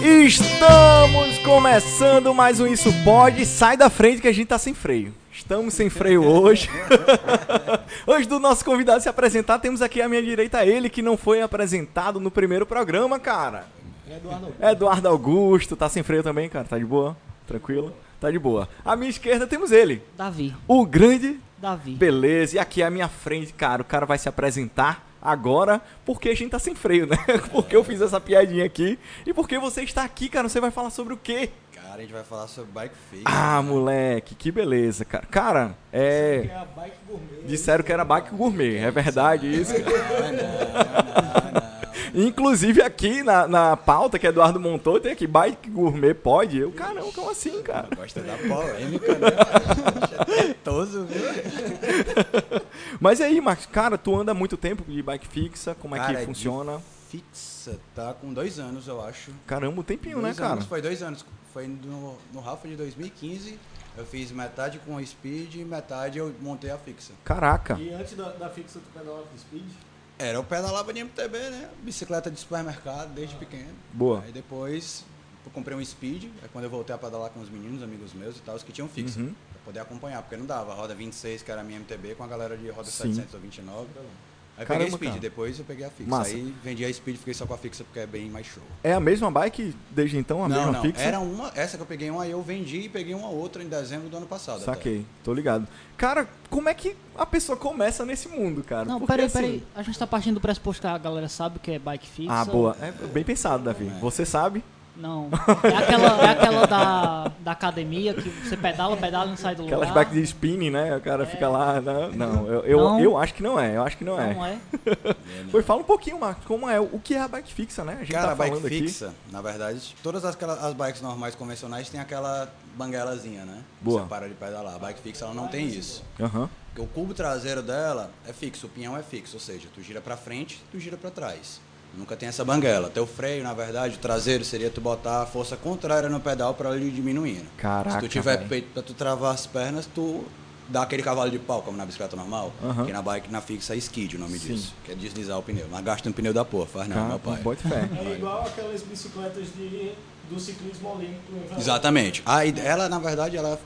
Estamos começando mais um Isso Pode. Sai da frente que a gente tá sem freio. Estamos sem freio hoje. hoje do nosso convidado se apresentar, temos aqui à minha direita ele que não foi apresentado no primeiro programa, cara. Eduardo Augusto. Eduardo Augusto, tá sem freio também, cara? Tá de boa? Tranquilo? Tá de boa. À minha esquerda temos ele, Davi. o grande Davi. Beleza, e aqui à minha frente, cara, o cara vai se apresentar agora porque a gente tá sem freio, né? Porque eu fiz essa piadinha aqui e porque você está aqui, cara, você vai falar sobre o quê? Cara, a gente vai falar sobre bike fake. Ah, moleque, que beleza, cara. Cara, é. É a bike gourmet. Disseram que era bike gourmet, é verdade isso? Não, não, não, não. Inclusive aqui na, na pauta que Eduardo montou, tem aqui bike gourmet pode? Eu, caramba, como assim, cara? Gosta da polêmica, né? Chetoso, viu? Mas e aí, Marcos, cara, tu anda muito tempo de bike fixa, como é Cara, que de funciona? Fixa, tá com dois anos, eu acho. Caramba, um tempinho, dois né, cara? anos, foi dois anos. Foi no, no Rafa de 2015. Eu fiz metade com a Speed e metade eu montei a fixa. Caraca. E antes da, da fixa tu pedalava com speed? Era, eu pedalava de MTB, né? Bicicleta de supermercado desde pequeno. Boa. Aí depois eu comprei um Speed, aí quando eu voltei a pedalar com os meninos, amigos meus e tal, os que tinham fixa. Uhum. Pra poder acompanhar, porque não dava. A roda 26, que era a minha MTB, com a galera de roda Sim. 700 ou 29. Aí Caramba, peguei Speed, cara. depois eu peguei a fixa. Massa. Aí vendi a Speed, fiquei só com a fixa porque é bem mais show. É a mesma bike desde então, a não, mesma não, fixa? era uma, essa que eu peguei uma, eu vendi e peguei uma outra em dezembro do ano passado. até. Saquei, tô ligado. Cara, como é que a pessoa começa nesse mundo, cara? Não, Porque, peraí, assim- peraí. A gente tá partindo do pressuposto que a galera sabe o que é bike fixa. Ah, boa. É bem pensado, Davi. É. Você sabe? Não. É aquela, é aquela da, da academia que você pedala, pedala e não sai do Aquelas lugar. bikes de spinning, né? O cara fica lá. Não, não eu, eu, Não. eu acho que não é. Eu acho que não é. Não é? É, não. Pois fala um pouquinho, Marcos, como é? O que é a bike fixa, né? A gente Cara, tá a bike falando aqui. fixa, na verdade, todas aquelas, as bikes normais convencionais têm aquela banguelazinha, né? Boa. Você para de pedalar. A bike fixa ela não tem isso. Aham. Porque o cubo traseiro dela é fixo, o pinhão é fixo, ou seja, tu gira pra frente, tu gira pra trás. Nunca tem essa banguela. Teu freio, na verdade, o traseiro seria tu botar a força contrária no pedal pra ele ir diminuindo. Caraca, Se tu tiver velho. peito pra tu travar as pernas, tu dá aquele cavalo de pau, como na bicicleta normal. Aham. Que na bike, na fixa, é skid o nome Sim. disso. Que é deslizar o pneu. Mas gasta um pneu da porra, faz não, Cara, meu pai. bote fé. É igual aquelas bicicletas de, do ciclismo olímpico. Velópolis. Exatamente. A ide- ela, na verdade, ela,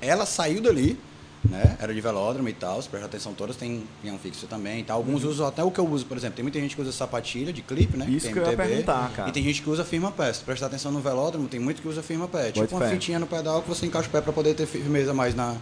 ela saiu dali, né? Era de velódromo e tal, se prestar atenção todas, tem pinhão fixo também. Tá? Alguns usam até o que eu uso, por exemplo. Tem muita gente que usa sapatilha de clipe, né? Isso tem que eu ia perguntar, cara. E tem gente que usa firma pé. Se prestar atenção no velódromo, tem muito que usa firma pé. Tipo uma fé. fitinha no pedal que você encaixa o pé pra poder ter firmeza mais na,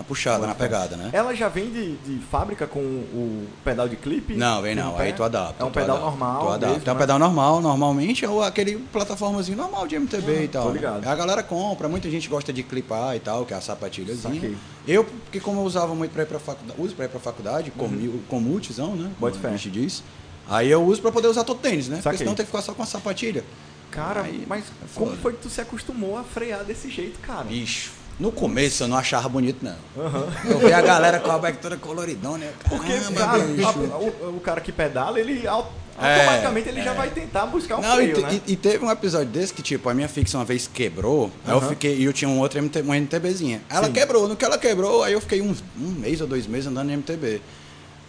na puxada, na pegada, né? Ela já vem de, de fábrica com o pedal de clipe? Não, vem não. Aí tu adapta. É um pedal adapta, normal. Tu adapta. mesmo, é um né? pedal normal, normalmente, ou aquele plataformazinho normal de MTB e tal. tô né? ligado. A galera compra, muita gente gosta de clipar e tal, que é a sapatilhazinha. Eu, porque como eu usava muito pra ir pra faculdade, uso pra ir pra faculdade, comi- com multizão, né? Uhum. Bote como a gente diz. Aí eu uso pra poder usar todo tênis, né? Saquei. Porque senão tem que ficar só com a sapatilha. Cara, Aí, mas é como foi que tu se acostumou a frear desse jeito, cara? Bicho. No começo eu não achava bonito, não. Eu vi a galera com a bike toda coloridona, né? Porque, Caramba, cara, a- o, o cara que pedala, ele É, automaticamente ele já é. vai tentar buscar um Não, e, freio, te- né? e- e teve um episódio desse que, tipo, a minha fixa uma vez quebrou, aí eu fiquei, e eu tinha um outro MT, uma MTBzinha. Ela Sim. quebrou, no que ela quebrou, aí eu fiquei um mês ou dois meses andando em MTB.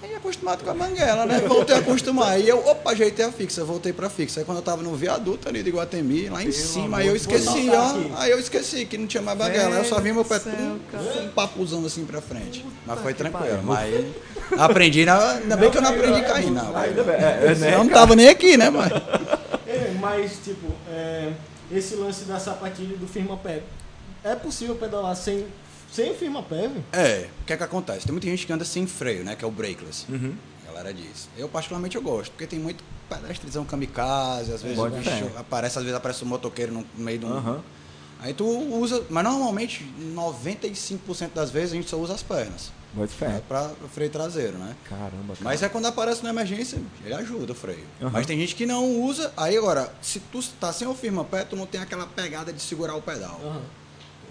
Aí acostumado com a manguela, né? Voltei a acostumar. Aí eu, opa, ajeitei a fixa, voltei pra fixa. Aí quando eu tava no viaduto ali de Guatemi, lá em Pelo cima, amor aí eu esqueci, ó. Aí eu esqueci que não tinha mais manguela. Aí eu só vi meu pé céu, um papuzão assim pra frente. Mas foi tranquilo. pariu. Mas aprendi, na- ainda bem que eu não aprendi a cair, não. Ainda bem, é, é, né, Senão eu não tava nem aqui, né, mano? É, mas, tipo, é, esse lance da sapatilha e do firma pé, é possível pedalar sem, sem firma pé, velho? É, o que é que acontece? Tem muita gente que anda sem freio, né? Que é o brakeless. Uhum. A galera diz. Eu, particularmente, eu gosto, porque tem muito pedestrezão kamikaze, às vezes o Pode bicho aparece, às vezes aparece um motoqueiro no meio do... Aham. Aí tu usa, mas normalmente, 95% das vezes a gente só usa as pernas. Bote fé. Né, pra freio traseiro, né? Caramba, cara. Mas é quando aparece na emergência, ele ajuda o freio. Aham. Mas tem gente que não usa. Aí agora, se tu tá sem o firma pé, tu não tem aquela pegada de segurar o pedal. Aham.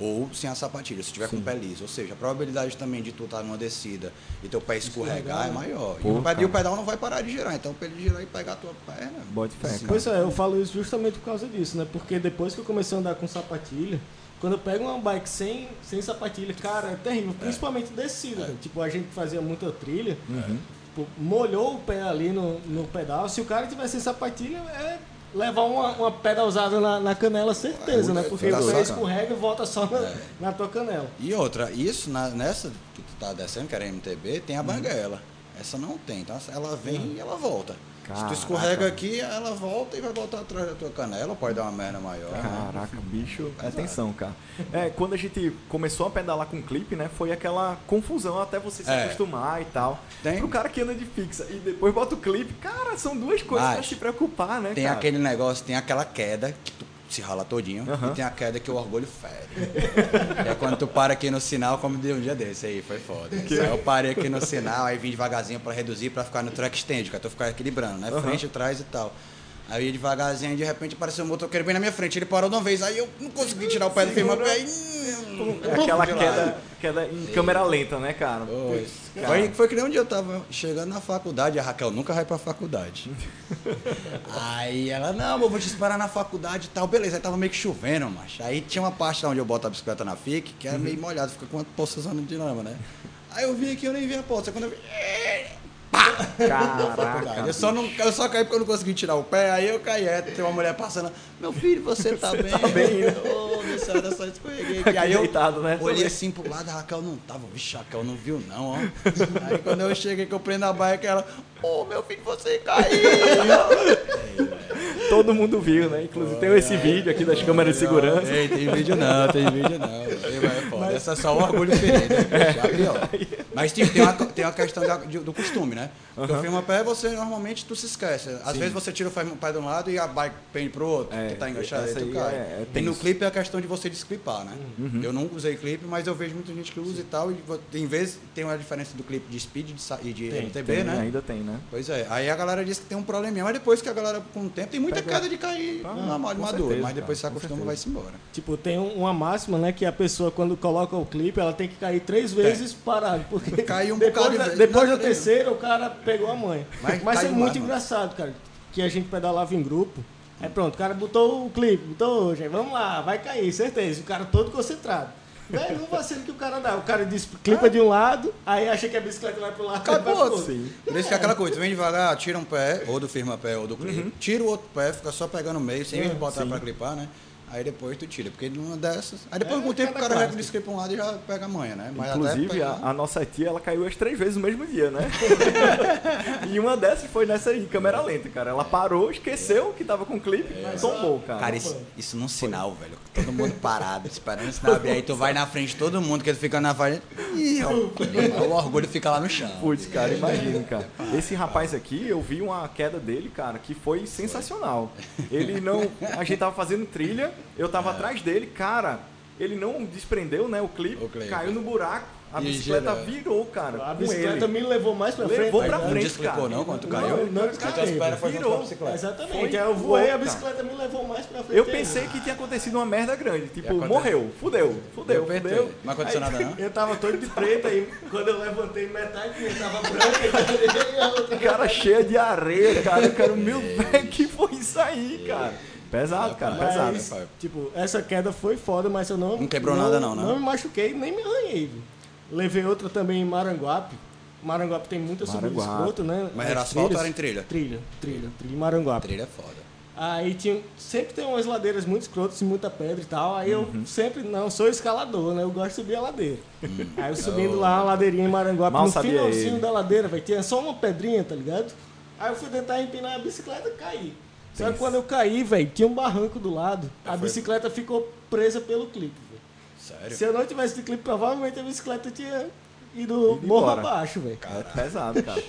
Ou sem a sapatilha, se tiver com o pé liso. Ou seja, a probabilidade também de tu estar numa descida e teu pé escorregar é maior. Pô, e, o pé, e o pedal não vai parar de girar. Então, pra ele girar e pegar a tua perna. Bote fé, cara. Pois é, eu falo isso justamente por causa disso, né? Porque depois que eu comecei a andar com sapatilha, quando eu pego uma bike sem, sem sapatilha, cara, é terrível. Principalmente descida. né? Tipo, a gente fazia muita trilha, Uhum. tipo, molhou o pé ali no, no pedal. Se o cara tiver sem sapatilha, é levar uma, uma pedra usada na, na canela, certeza, né? Porque pé cara. escorrega e volta só na, É. na tua canela. E outra, isso na- nessa que tu tá descendo, que era MTB, Uhum. tem a banguela. Essa não tem, então ela vem e ela volta. Se Caraca. tu escorrega aqui, ela volta e vai voltar atrás da tua canela, pode dar uma merda maior. Caraca, bicho, atenção, cara. É, quando a gente começou a pedalar com clipe, né, foi aquela confusão até você se É. acostumar e tal. Tem- Pro cara que anda de fixa e depois bota o clipe, cara, são duas coisas pra Mas se preocupar, né, Tem cara? aquele negócio, tem aquela queda que tu se rala todinho e tem a queda que o orgulho fere. é quando tu para aqui no sinal, como deu um dia desse aí, foi foda. Aí eu parei aqui no sinal, aí vim devagarzinho pra reduzir, pra ficar no track stand, que eu tô ficando equilibrando, né? Frente, trás e tal. Aí eu ia devagarzinho, de repente apareceu um motoqueiro bem na minha frente. Ele parou de uma vez, aí eu não consegui tirar o pé do firma pé. É aquela queda, queda em câmera lenta, né, cara? Foi. Cara. Foi, foi que nem um dia eu tava chegando na faculdade, a Raquel nunca vai pra faculdade. aí ela, não, amor, vou te esperar na faculdade e tal. Beleza, aí tava meio que chovendo, macho. Aí tinha uma parte lá onde eu boto a bicicleta na FIC, que era meio molhado, fica com uma poçazona de lama, né? Aí eu vim aqui, eu nem vi a poça. Quando eu vi. Caraca. Eu só, não, eu só caí porque eu não consegui tirar o pé, aí eu caí. Aí tem uma mulher passando, meu filho, você tá bem? tá bem, né? Ô, minha senhora, só escorreguei Aqui. Aí eu deitado, né? olhei assim pro lado, a Raquel não tava. Vixe, a Raquel não viu não, ó. Aí quando eu cheguei, que eu prendo a bike, ela, ô, meu filho, você caiu. Todo mundo viu, né? Inclusive tem esse vídeo aqui das câmeras de segurança. Ei, tem vídeo não, tem vídeo não. Vai, foda. Essa é só o orgulho ferido. Já pior. Mas tem, tem, uma, tem uma questão da- de- do costume, né? Porque o firma a pé, você normalmente tu se esquece. Às vezes você tira o firma pé de um lado e a bike pende pro outro. É, tu tá enganchado, aí tu cai. é- é e no clipe é a questão de você desclipar, né? Eu não usei clipe, mas eu vejo muita gente que usa e tal. E tem vezes tem uma diferença do clipe de speed e de MTB, Tem, né? Ainda tem, né? Pois é, aí a galera diz que tem um probleminha, mas depois que a galera, com o tempo, tem muita Pega- queda de cair Ah, com maduro, certeza, mas depois se cara, com acostuma, vai-se embora. Tipo, tem um- uma máxima, né? Que a pessoa, quando coloca o clipe, ela tem que cair três vezes parado. Porque Caiu um depois, bocado de vez. depois da treino. terceira, o cara pegou a manha. Mas Mas, é caiu muito engraçado, cara. Que a gente pedalava em grupo. Aí pronto, o cara botou o clipe, botou hoje. Vamos lá, vai cair, certeza. O cara todo concentrado. Velho, não vacilo que o cara dá. O cara diz, clipa de um lado, aí acha que a bicicleta vai pro lado. Outro. Sim. Por isso que é aquela coisa, vem devagar, tira um pé, ou do firma pé, ou do clipe, Uhum. tira o outro pé, fica só pegando o meio, sem É, botar sim. pra clipar, né? Aí depois tu tira, porque numa dessas. Aí depois É, com o tempo o cara já clássico. desclipa um lado e já pega a manha, né? Mas Inclusive, a, a nossa tia, ela caiu as três vezes no mesmo dia, né? e uma dessas foi nessa aí, câmera lenta, cara. Ela parou, esqueceu que tava com clipe e tombou, cara. Cara, isso, isso num sinal, velho. Todo mundo parado, esperando o sinal abrir. Aí tu vai na frente de todo mundo, que ele fica na frente. Ih, ó, o orgulho fica lá no chão. Putz, cara, imagina, cara. Esse rapaz aqui, eu vi uma queda dele, cara, que foi sensacional. Ele não. A gente tava fazendo trilha, eu tava atrás dele, cara. Ele não desprendeu, né, o clipe, O clipe. caiu no buraco, a E bicicleta virou, cara. A bicicleta me levou mais pra frente. Levou pra frente, Não desclicou cara. não quando Não, caiu? não espera foi Virou. Exatamente. Foi eu voei, a bicicleta me levou mais pra frente. Eu pensei que tinha acontecido uma merda grande. Tipo, aconteceu. morreu, fudeu, fudeu, Eu apertei. fudeu. Não aconteceu Aí- nada não? Eu tava todo de preto aí, quando eu levantei metade minha tava branca e outra Cara cheia de areia, cara. Eu quero, meu velho, que foi isso aí, cara? Pesado, cara, pesado. Mas, tipo, essa queda foi foda, mas eu não. Não quebrou nada não, né? Não me machuquei, nem me arranhei, viu? Levei outra também em Maranguape. Maranguape tem muita subida escroto, né? Mas As era asfalto ou era em trilha? Trilha, trilha, trilha em Maranguape. Trilha é foda. Aí tinha, sempre tem umas ladeiras muito escrotas e muita pedra e tal. Aí Uhum. eu sempre, não, sou escalador, né? Eu gosto de subir a ladeira. Aí eu subindo lá uma ladeirinha em Maranguape. Mal no finalzinho ele. da ladeira, velho, tinha só uma pedrinha, tá ligado? Aí eu fui tentar empinar a bicicleta e caí. Só que quando eu caí, velho, tinha um barranco do lado. A foi. bicicleta ficou presa pelo clipe, velho. Sério? Se eu não tivesse de clipe, provavelmente a bicicleta tinha ido Ido morro embora. abaixo, velho. É pesado, cara.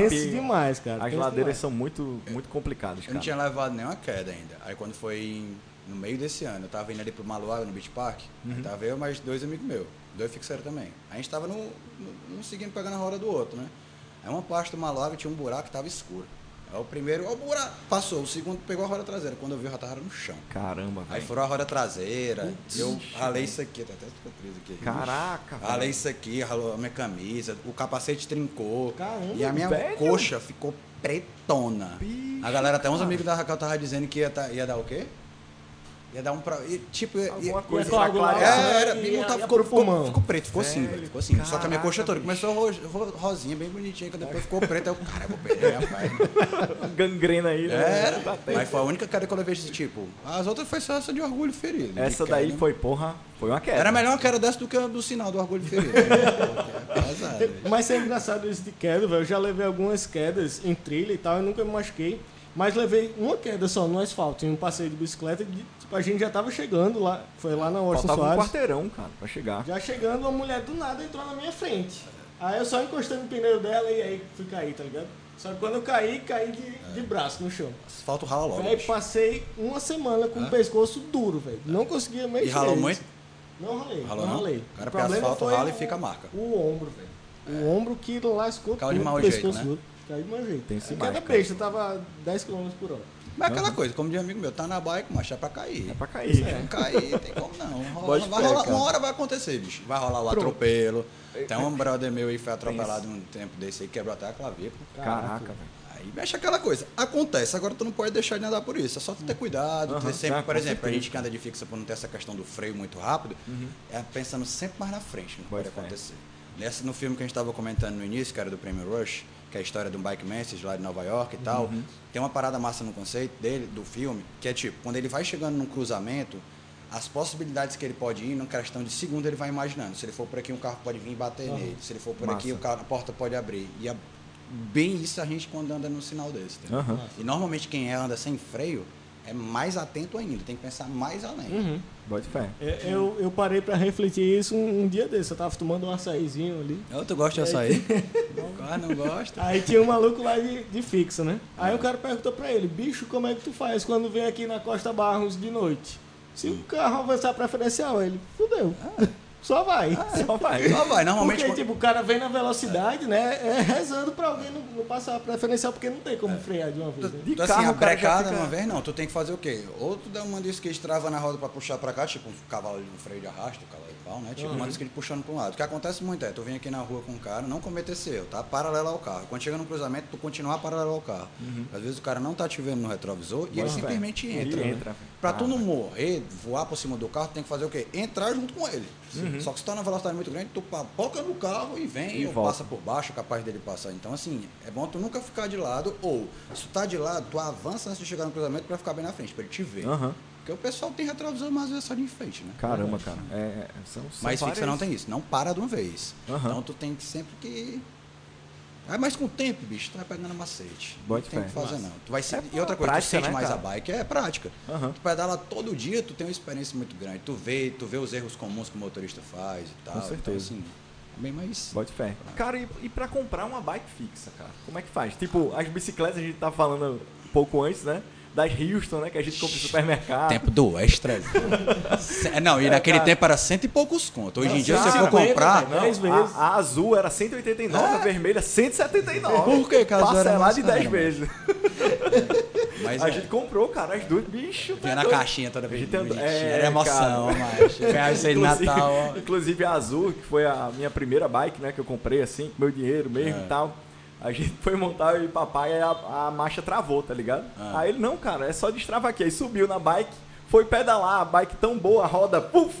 Tenso demais, cara. as tenso ladeiras demais. são muito, muito complicadas, Eu não cara. tinha levado nenhuma queda ainda. Aí quando foi no meio desse ano, eu tava indo ali pro Maluaga, no Beach Park, Uhum. tava eu e mais dois amigos meus, dois fixeiros também. A gente tava no, no, um seguindo pegando a roda do outro, né? Aí uma parte do Maluaga tinha um buraco que tava escuro. Aí o primeiro, ó, o buraco, passou, o segundo pegou a roda traseira. Quando eu vi, eu já tava no chão. Caramba, Aí velho. furou a roda traseira, Putz, eu ralei isso aqui, tá até cicatriz aqui. Caraca, Ralei velho. isso aqui, ralou a minha camisa, o capacete trincou. Caramba, e a minha velho. coxa ficou pretona. Bicho, a galera, até uns cara. amigos da Raquel tava dizendo que ia, tá- ia dar o quê? Ia dar um pra. e, tipo, ia- Alguma ia- coisa ia pra clarear. É, era, e bem ia- montado, ia ficou, ficou, ficou preto, ficou assim, Velho. Ficou assim. Só que a minha caraca, coxa toda começou ro- ro- rosinha, bem bonitinha, que depois ficou preta. Eu, cara, eu vou perder a perna. Gangrena aí, né? Era, Tá tendo. mas foi a única queda que eu levei desse tipo. As outras foi só essa de orgulho ferido. Essa queda. daí foi, porra, foi uma queda. Era melhor uma queda dessa do que a do sinal do orgulho ferido. Pesado, velho. Mas é engraçado isso de queda, velho. Eu já levei algumas quedas em trilha e tal, eu nunca me machuquei. Mas levei uma queda só no asfalto, em um passeio de bicicleta. de- tipo, a gente já tava chegando lá, foi lá na Orson Faltava um Soares. quarteirão, cara, pra chegar. Já chegando, uma mulher do nada entrou na minha frente. Aí eu só encostando no pneu dela e aí fui cair, tá ligado? Só que quando eu caí, caí de, de braço no chão. Asfalto rala logo. Aí passei uma semana com o pescoço duro, velho. Não conseguia mexer. E ralou muito? Não ralei, Ralou não não? ralei. Cara, O porque problema asfalto foi rala e fica a marca. O ombro, velho. O ombro que lascou Caiu de tudo, mau o jeito, pescoço né? duro. De mau jeito. Tem esse A Cada besta tava 10 km por hora. Mas é aquela coisa, como diz um amigo meu, tá na bike, mas é pra cair. É pra cair. Não cair, tem como não. Rola- vai rolar- uma hora vai acontecer, bicho. Vai rolar o Pronto. atropelo. Tem um brother meu aí que foi atropelado um tempo desse aí, quebrou até a clavícula. Caraca, velho. Aí mexe aquela coisa. Acontece, agora tu não pode deixar de andar por isso. É só tu ter cuidado. Aham, ter sempre, por exemplo, a gente que anda de fixa por não ter essa questão do freio muito rápido, é pensando sempre mais na frente, não Pode pode acontecer. Nessa, no filme que a gente estava comentando no início, que era do Prêmio Rush, que é a história de um bike message lá de Nova York e tal, Uhum. tem uma parada massa no conceito dele, do filme, que é tipo, quando ele vai chegando num cruzamento, as possibilidades que ele pode ir, numa questão de segundo, ele vai imaginando. Se ele for por aqui, um carro pode vir e bater nele. Se ele for por aqui, o Massa. carro, a porta pode abrir. E é bem isso a gente quando anda num sinal desse. Aham. E normalmente quem é, anda sem freio é mais atento ainda, tem que pensar mais além. Bote fé. É, Eu, eu parei pra refletir isso um, um dia desse. Eu tava tomando um açaizinho ali. Eu, tu gosta de açaí? Ah, não gosta? Aí tinha um maluco lá de, de fixa, né? Aí o cara perguntou pra ele, bicho, como é que tu faz quando vem aqui na Costa Barros de noite? Se o carro avançar preferencial, ele, fudeu. Só vai. Só vai. Só vai, normalmente. Porque, tipo, o cara vem na velocidade, né? É rezando pra alguém não, não passar a preferencial, porque não tem como frear de uma vez. Né? De Tu, assim, carro, a cara já brecada fica- uma vez não, tu tem que fazer o quê? Ou tu dá uma disco que trava na roda pra puxar pra cá, tipo um cavalo de um freio de arrasto, um cavalo de pau, né? Tipo uma disco puxando pra um lado. O que acontece muito é, tu vem aqui na rua com um cara, não cometer esse erro, tá? Paralelo ao carro. Quando chega no cruzamento, tu continuar paralelo ao carro. Às vezes o cara não tá te vendo no retrovisor e ele Uhum. Simplesmente Ele entra. né? entra. Pra tu Ah, não morrer, voar por cima do carro, tu tem que fazer o quê? Entrar junto com ele. Uhum. Só que se tá numa velocidade muito grande, tu papoca no carro e vem, E ou volta. passa por baixo, capaz dele passar. Então, assim, é bom tu nunca ficar de lado, ou se tu tá de lado, tu avança antes de chegar no cruzamento pra ficar bem na frente, pra ele te ver. Aham. Porque o pessoal tem retrovisor, mas é só de enfeite, né? Caramba, cara. É, é, são, são Mas fixa não tem isso, não para de uma vez. Aham. Então tu tem que sempre que. Ah, mas com o tempo, bicho, tu vai pegando macete. Bote não tem o que fazer, não. Tu vai se... É e outra coisa, prática, tu sente né, mais cara? a bike, é prática. Aham. Tu pedala todo dia, tu tem uma experiência muito grande. Tu vê, tu vê os erros comuns que o motorista faz e tal. Então, certeza. assim, é bem mais. Bote fé. Cara, e, e pra comprar uma bike fixa, cara? Como é que faz? Tipo, as bicicletas a gente tá falando um pouco antes, né? Das Houston, né? Que a gente compra no supermercado. Tempo do extra. Não, e naquele cara. tempo era cento e poucos conto. Hoje em dia, se você for 150, comprar. Não, Dez a, vezes. a azul era 189, a vermelha 179. Por que a Parcelado mais de 10 cara, vezes. Mas a é, gente comprou, cara, as duas. Bicho, tá vinha na doido. caixinha toda vez. gente é, era emoção, cara. mas. Ganhava isso aí de Inclusive- Natal. ó. Inclusive a Azul, que foi a minha primeira bike, né? Que eu comprei assim, com meu dinheiro mesmo É. e tal. A gente foi montar e papai e a, a marcha travou, tá ligado? Ah. Aí ele, não, cara, é só destravar aqui. Aí subiu na bike, foi pedalar, a bike tão boa, a roda, puf,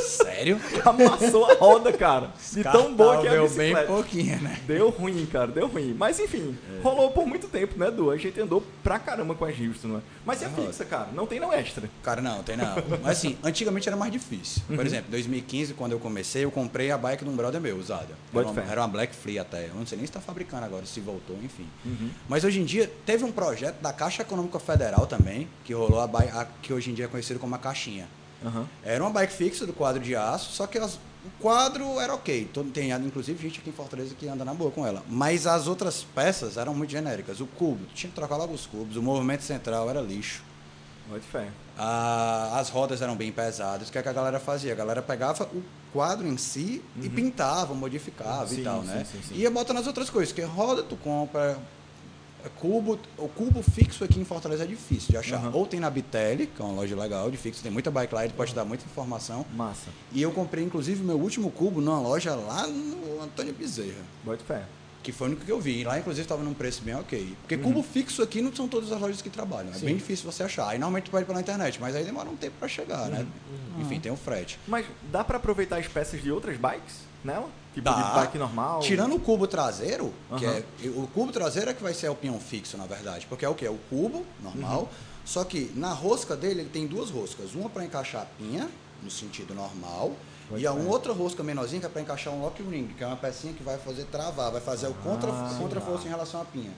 Sério? amassou a roda, cara. De tão boa que é a Deu bem bicicleta. pouquinho, né? Deu ruim, cara, deu ruim. Mas enfim, É. rolou por muito tempo, né, Du? A gente andou pra caramba com a Houston, né? Mas é É, fixa, cara, não tem não extra. Cara, não, tem não. Mas assim, antigamente era mais difícil. Uhum. Por exemplo, em 2015, quando eu comecei, eu comprei a bike de um brother meu, usada. Era uma, era uma Black Free até. Eu não sei nem se está fabricando agora, se voltou, enfim. Uhum. Mas hoje em dia, teve um projeto da Caixa Econômica Federal também, que rolou a, bike, a que hoje em dia é conhecido como a Caixinha. Aham. Era uma bike fixa do quadro de aço, só que as- o quadro era ok. Todo, tem inclusive gente aqui em Fortaleza que anda na boa com ela. Mas as outras peças eram muito genéricas. O cubo, tinha que trocar logo os cubos. O movimento central era lixo. Bote fé. Ah, as rodas eram bem pesadas. O que, é que a galera fazia? A galera pegava o quadro em si e pintava, modificava Uhum. Sim, e tal, sim, né? sim, sim. E ia botando as outras coisas, que roda tu compra. É Cubo, o cubo fixo aqui em Fortaleza é difícil de achar. Uhum. Ou tem na Bitelli, que é uma loja legal de fixo, tem muita bike lá, ele pode te dar muita informação. Massa. E eu comprei, inclusive, meu último cubo numa loja lá no Antônio Bezerra. Bote fé. Que foi o único que eu vi. Lá, inclusive, estava num preço bem ok. Porque cubo fixo aqui não são todas as lojas que trabalham. É Sim. bem difícil você achar. Aí, normalmente, tu pede pela internet, mas aí demora um tempo para chegar, né? Enfim, tem o frete. Mas dá pra aproveitar as peças de outras bikes nela? Tipo Dá. de bike normal? Tirando o cubo traseiro, que Aham. é. O cubo traseiro é que vai ser o pinhão fixo, na verdade. Porque é o que? É o cubo normal. Uhum. Só que na rosca dele ele tem duas roscas. Uma para encaixar a pinha, no sentido normal. Pode e a ser. uma outra rosca menorzinha que é para encaixar um lock ring, que é uma pecinha que vai fazer travar, vai fazer o contra, Ah, contra-força em relação à pinha.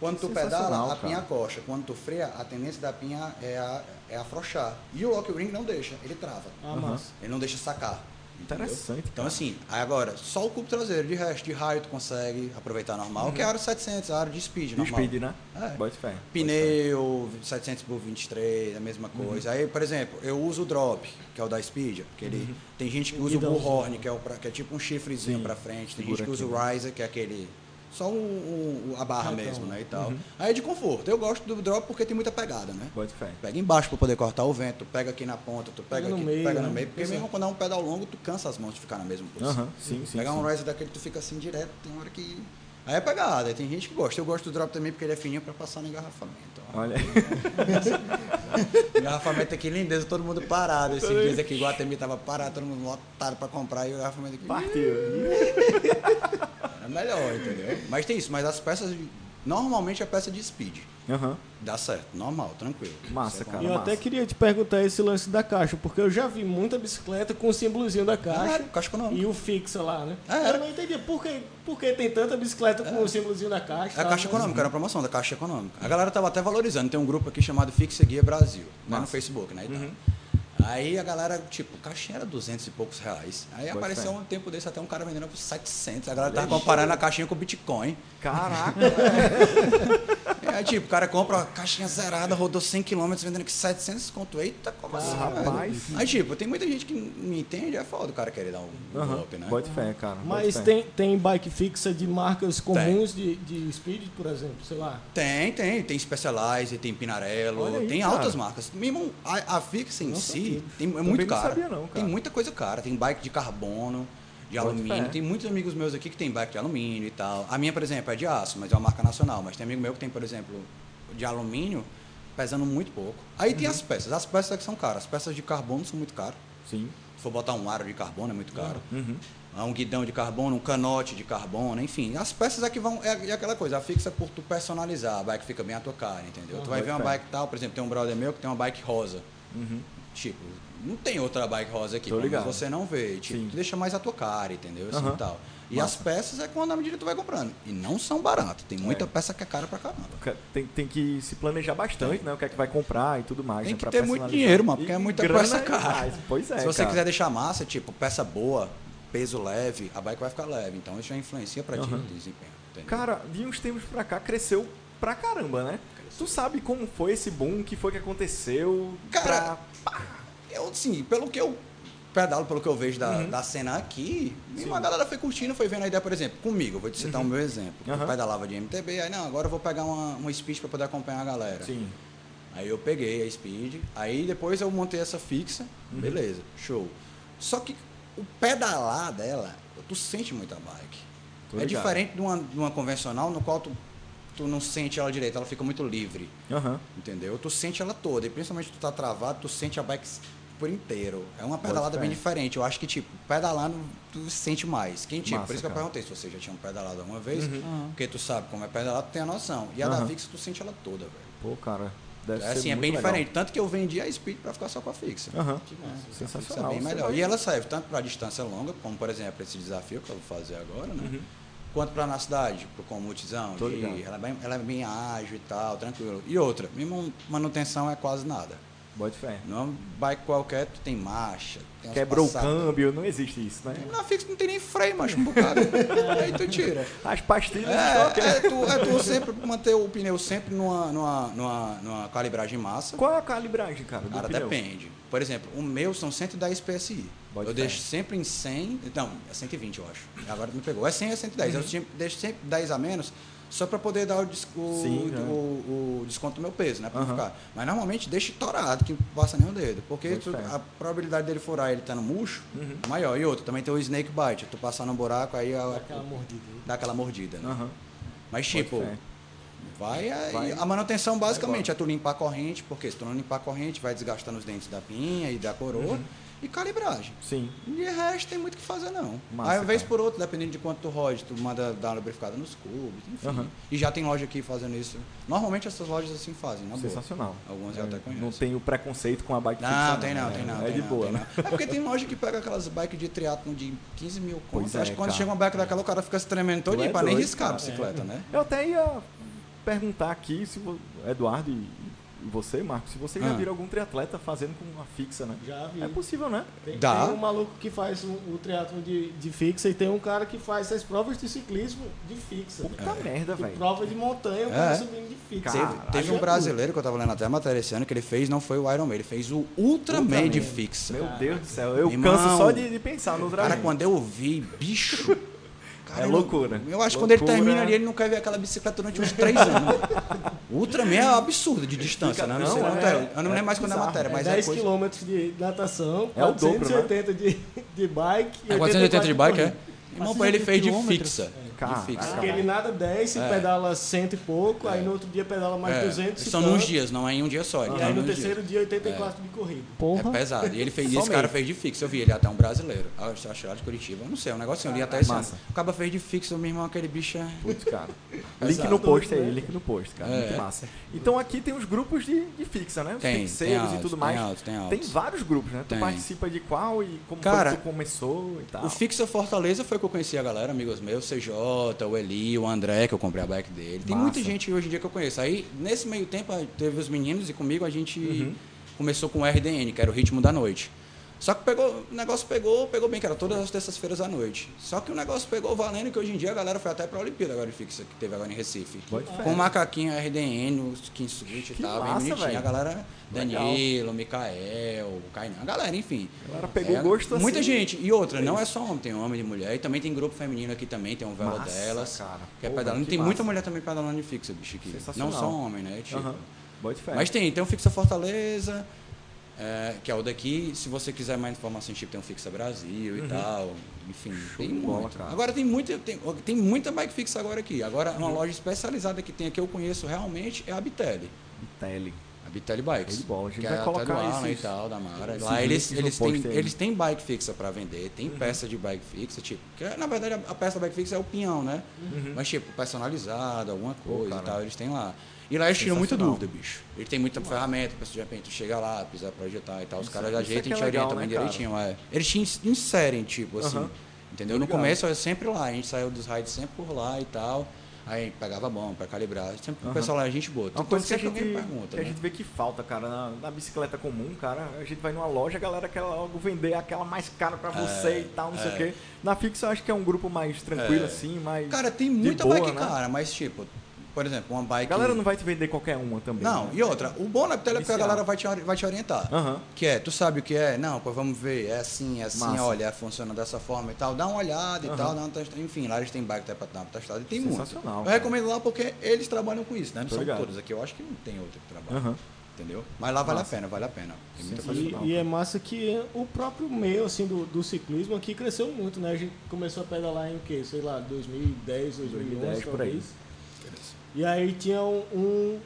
Quando tu pedala, a pinha coxa. Quando tu freia, a tendência da pinha é, a, é afrouxar. E o lock ring não deixa, ele trava. Ah, massa. Ele não deixa sacar. Entendeu? Interessante, Então, assim, aí agora, só o cubo traseiro, de resto, de raio tu consegue aproveitar normal, que é a aro 700, a aro de speed De normal. speed, né? É. Bote fé. Pneu, 700 por 23, a mesma coisa. Aí, por exemplo, eu uso o drop, que é o da Speed, que ele tem gente que usa o bullhorn, que é, que é tipo um chifrezinho Sim. pra frente. Tem Segura gente que usa aqui, o riser, que é aquele só o, o- a barra Retão, mesmo, né? né, e tal. Aí é de conforto. Eu gosto do drop porque tem muita pegada, né? Bote fé. Pega embaixo para poder cortar o vento, tu pega aqui na ponta, tu pega, Pega no aqui, meio, pega no né? meio, porque é. mesmo quando é um pedal longo, tu cansa as mãos de ficar na mesma posição. Aham, sim, sim. Pegar um riser daquele, tu fica assim direto, tem hora que. Aí é pegada, aí tem gente que gosta. Eu gosto do drop também porque ele é fininho para passar no engarrafamento. Olha engarrafamento aqui, lindeza, todo mundo parado. Esses dias aqui, Guatemi tava parado, todo mundo lotado para comprar e o engarrafamento aqui. Partiu. Era melhor, entendeu? Mas tem isso, mas as peças. Normalmente é peça de speed. Aham. Dá certo, normal, tranquilo. Massa, é cara. E eu massa. até queria te perguntar esse lance da caixa, porque eu já vi muita bicicleta com o símbolozinho da caixa Ah, caixa econômica. e o fixa lá, né? É. Eu não entendi por que, por que tem tanta bicicleta com o símbolozinho da caixa. É a tal, Caixa? Econômica, era a promoção da Caixa Econômica. A galera tava até valorizando. Tem um grupo aqui chamado Fixa Guia Brasil, né, no. Facebook, né? e. Uhum. Aí a galera, tipo, caixinha era 200 e poucos reais. Aí Bota apareceu fé. um tempo desse até um cara vendendo por 700. A galera tava comparando a caixinha com o Bitcoin. Caraca. Aí, tipo, o cara compra uma caixinha zerada, rodou 100 km vendendo aqui 700 conto. Eita, como assim, rapaz. velho? Aí, tipo, tem muita gente que não entende, é foda o cara querer dar um Aham. golpe, né? Bote fé, cara. Mas fé. tem, tem bike fixa de marcas comuns de, de speed, por exemplo, sei lá. Tem, tem. Tem Specialized, tem Pinarello, aí, tem cara. altas marcas. Mesmo a, a Fixa em Não si tem, é Também muito não cara. sabia não, cara. Tem muita coisa cara. Tem bike de carbono, de alumínio. Tem muitos amigos meus aqui que tem bike de alumínio e tal. A minha, por exemplo, é de aço, mas é uma marca nacional. Mas tem amigo meu que tem, por exemplo, de alumínio, pesando muito pouco. Aí Uhum. tem as peças. As peças é que são caras. As peças de carbono são muito caras. Sim. Se for botar um aro de carbono é muito caro. Uhum. Ah, um guidão de carbono, um canote de carbono, enfim. As peças é que vão. É, é aquela coisa, a fixa por tu personalizar, a bike fica bem à tua cara, entendeu? tu vai ver uma bike tal, por exemplo, tem um brother meu que tem uma bike rosa. Uhum. Tipo, não tem outra bike rosa aqui, ligado. você não vê. Tipo, Sim. deixa mais a tua cara, entendeu? Assim e tal. E Massa. as peças é quando à medida tu vai comprando. E não são baratas. Tem muita É. peça que é cara pra caramba. Tem, tem que se planejar bastante, né? O que é que vai comprar e tudo mais. Tem né? que ter muito dinheiro, mano, porque E é muita peça é cara. Pois é, Se você cara. quiser deixar massa, tipo, peça boa, peso leve, a bike vai ficar leve. Então isso já influencia pra ti no desempenho. entendeu? Cara, de uns tempos pra cá cresceu pra caramba, né? Tu sabe como foi esse boom, o que foi que aconteceu? Cara, pra- Eu, assim, pelo que eu pedalo, pelo que eu vejo da, Uhum. da cena aqui, uma galera foi curtindo, foi vendo a ideia, por exemplo, comigo, vou te citar o meu exemplo. Uhum. Eu pedalava de MTB, aí não, agora eu vou pegar uma, uma speed para poder acompanhar a galera. Sim. Aí eu peguei a speed, aí depois eu montei essa fixa, Uhum. beleza, show. Só que o pedalar dela, tu sente muito a bike. Tô é ligado. diferente de uma, de uma convencional no qual tu, tu não sente ela direito, ela fica muito livre. Aham. Entendeu? Tu sente ela toda. E principalmente tu tá travado, tu sente a bike por inteiro. É uma pedalada bem diferente. Eu acho que, tipo, pedalando, tu sente mais. Quem, tipo, Massa, por isso que eu cara. perguntei se você já tinha pedalado alguma vez. Uhum. Porque tu sabe como é pedalar, tu tem a noção. E a da Aham. fixa, tu sente ela toda, velho. Pô, cara, deve É ser assim, é bem legal. diferente. Tanto que eu vendi a Speed pra ficar só com a fixa. Aham. A fixa Sensacional. é bem melhor. vai- E ela serve tanto para distância longa, como por exemplo esse desafio que eu vou fazer agora, né? Uhum. Quanto para na cidade, pro comutizão. Ela, é bem, ela é bem ágil e tal, tranquilo. E outra, mesmo manutenção é quase nada. Bote fé. Numa bike qualquer, tu tem marcha. Tem Quebrou o câmbio, não existe isso, né? Na fixa não tem nem freio, macho, um bocado. Aí tu tira. As pastilhas É, estão é, tu, é tu sempre manter o pneu sempre numa, numa, numa, numa calibragem massa. Qual é a calibragem, cara? Do Cara, pneu? depende. Por exemplo, o meu são 110 PSI. Bote eu fé. deixo sempre em 100. Não, é 120, eu acho. Agora me pegou. É 100 é 110. Eu sempre- deixo sempre 10 a menos, só para poder dar o, o- Sim, né? o- o desconto do meu peso, né? Pra Aham. ficar. Mas normalmente deixa torado, que não passa nem o dedo. Porque tu- a probabilidade dele furar ele tá no murcho, Uhum. maior. E outro, também tem o snake bite. Tu passar no buraco, aí a- Aquela mordida. dá aquela mordida, né? Aham. Mas tipo, vai, aí- Vai. A manutenção basicamente é tu limpar a corrente, porque se tu não limpar a corrente, vai desgastando os dentes da pinha e da coroa. Uhum. E calibragem. Sim. De resto, tem muito o que fazer, não. Massa, aí, uma vez cara. por outra, dependendo de quanto tu rode, tu manda dar uma lubrificada nos cubos, enfim. Aham. E já tem loja aqui fazendo isso. Normalmente essas lojas assim fazem, na boa. Sensacional. Algumas eu É, até conheço. Não tem o preconceito com a bike Não, fixa, tem não, né? tem não. É tem de não, boa, né? não. É porque tem loja que pega aquelas bikes de triatlon de 15 mil conto. é, Acho que quando cara. chega uma bike daquela, o cara fica se tremendo todo é pra nem riscar a cara. bicicleta, né? Eu até ia perguntar aqui, se vo- Eduardo e você, Marcos, se vocês já Ah. viram algum triatleta fazendo com uma fixa, né? Já vi. É possível, né? Tem, Dá. tem um maluco que faz o, o triatlon de, de fixa e tem um cara que faz as provas de ciclismo de fixa. Puta merda, Que velho. prova de montanha, o cara É. subindo de fixa. Cara, Teve, teve um brasileiro que eu tava lendo até a matéria esse ano que ele fez, não foi o Iron Man, ele fez o Ultraman de Ultraman. fixa. Meu Deus do céu, eu Irmão, canso só de, de pensar no Cara, Dragon. quando eu vi, bicho. Cara, É eu- loucura. Eu acho que quando ele termina ali, ele não quer ver aquela bicicleta durante uns três anos. Ultraman é um absurdo de distância, né? Eu não, sei Não, quanto é- é. Eu não é lembro mais quando é a matéria, É mas é 10 coisa... km de natação, É o dobro, 480 de, de bike e É 480 de bike, é? Irmão, pra ele fez de fixa. Fixa. Porque ele nada 10, É. pedala cento e pouco, aí no outro dia pedala mais É, 200 e são nos dias, não é em um dia só. ele E tá aí no dias. terceiro dia 84 de corrida. É Porra. pesado. E ele fez, Só esse cara fez de fixa. Eu vi ele até um brasileiro. Ah, Acho acho lá de Curitiba. Eu não sei, é um negócio assim. Eu li até esse. Massa. O cara fez de fixa, meu irmão, aquele bicho é. Putz, cara. link no post aí, link no post, cara. É. Muito massa. Então aqui tem os grupos de, de fixa, né? Os Tem, tem fixeiros altos, e tudo tem mais. altos, tem Tem altos. vários grupos, né? Tu Tem. participa de qual e como Cara, que tu começou e tal. O Fixa Fortaleza foi que eu conheci a galera, amigos meus, CJ, o Eli, o André, que eu comprei a bike dele. Tem Massa. muita gente hoje em dia que eu conheço. Aí, nesse meio tempo, teve os meninos e comigo a gente Uhum. começou com o RDN, que era o ritmo da noite. Só que pegou, o negócio pegou, pegou bem, que era todas as terças-feiras à noite. Só que o negócio pegou valendo que hoje em dia a galera foi até pra Olimpíada agora de fixa, que teve agora em Recife. Fé. Com o macaquinho RDN, os Kinsuit e Que tal, bem massa, bonitinho. velho. A galera. Danilo, Mikael, o Kainan, a galera, enfim. A galera pegou É, gosto assim. Muita gente. E outra, não é só homem, tem homem e mulher. E também tem grupo feminino aqui também, tem um vela Massa, delas. cara. Que é Pô, pedalando. que Tem massa. muita mulher também pedalando de fixa, bicho, aqui. Não só homem, né? Tipo. Fé. Mas tem, tem o Fixa Fortaleza, é, que é o daqui. Se você quiser mais informações, tipo, tem o Fixa Brasil e tal. Enfim, tem Uhum. de bola, muito. cara. Agora tem muita, tem, tem muita bike fixa agora aqui. Agora, uma loja especializada que tem aqui, eu conheço realmente, é a Bitelli. Tele. A Bitelli Bikes. Show de bola. A gente que vai é colocar Alan esses- e tal, da Mara. Lá eles, eles, têm, aí. Uhum. eles têm bike fixa para vender, tem peça de bike fixa, tipo, que na verdade a, peça da bike fixa é o pinhão, né? Uhum. Mas tipo, personalizado, alguma coisa e tal, eles têm lá. E lá eles tiram muita dúvida, bicho. Eles têm muita ferramenta, pra, de repente tu chega lá, precisa projetar e tal, os Isso- caras é ajeitam e é te legal, orientam né, bem direitinho. É. Eles te ins- inserem, tipo assim. Aham. Entendeu? Tô No começo eu sempre lá, a gente saiu dos rides sempre por lá e tal. Aí pegava bom pra calibrar. Sempre o Aham. pessoal lá, a gente boa. É uma coisa que a gente, pergunta, que a né? gente vê que falta, cara, na, na bicicleta comum, cara. A gente vai numa loja, a galera quer logo vender aquela mais cara pra você e tal, não sei o quê. Na Fixa eu acho que é um grupo mais tranquilo, É. assim, mais. Cara, tem muita boa, bike né? cara, mas tipo, por exemplo, uma A bike. galera não vai te vender qualquer uma também. Não, né? e outra, o bom na Bitel é porque a galera vai te, vai te orientar. Aham. Que é, tu sabe o que é? Não, pô, vamos ver, é assim, é assim, Massa. olha, funciona dessa forma e tal. Dá uma olhada e Aham. tal, dá uma testa. Enfim, lá eles têm bike até pra dar uma testada e tem muito. Eu recomendo lá porque eles trabalham com isso, né? Não Tô são ligado. todos aqui. Eu acho que não tem outro que trabalha. Aham. Entendeu? Mas lá vale Massa. a pena, vale a pena. E, e é massa que o próprio meio assim, do, do ciclismo aqui cresceu muito, né? A gente começou a pedalar em que? Sei lá, 2010, 2011, 2010, por aí. talvez. E aí tinha um, um-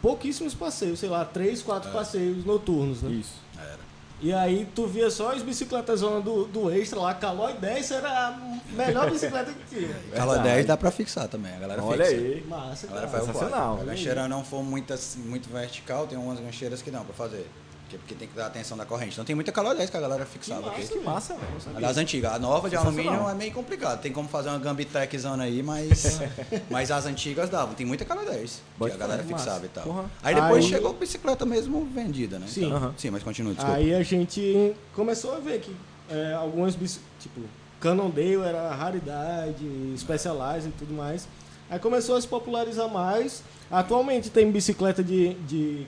pouquíssimos passeios, sei lá, três, quatro passeios noturnos, né? Isso. Era. E aí tu via só as bicicletas zona do, do extra lá, Calói 10 era a melhor bicicleta que tinha. Verdade. 10 dá pra fixar também, a galera Olha fixa. aí. Massa, A galera cara. faz Sensacional. A gancheira não for muito, assim, muito vertical, tem umas gancheiras que dão pra fazer. Porque, tem que dar atenção da corrente. Então tem muita calor 10 que a galera fixava Que aqui. Que massa, velho. não sabia. Aliás, antiga. A nova de alumínio é meio complicado. Tem como fazer uma gambitech zona aí, mas, mas as antigas davam. Tem muita calor 10 Boa que a galera massa. fixava e tal. Porra. Aí depois Aí- chegou a bicicleta mesmo vendida, né? Sim. Então, Aham. Sim, mas continua, desculpa. Aí a gente começou a ver que é, algumas bici, tipo, Cannondale era raridade, Specialized e tudo mais. Aí começou a se popularizar mais. Atualmente tem bicicleta de, de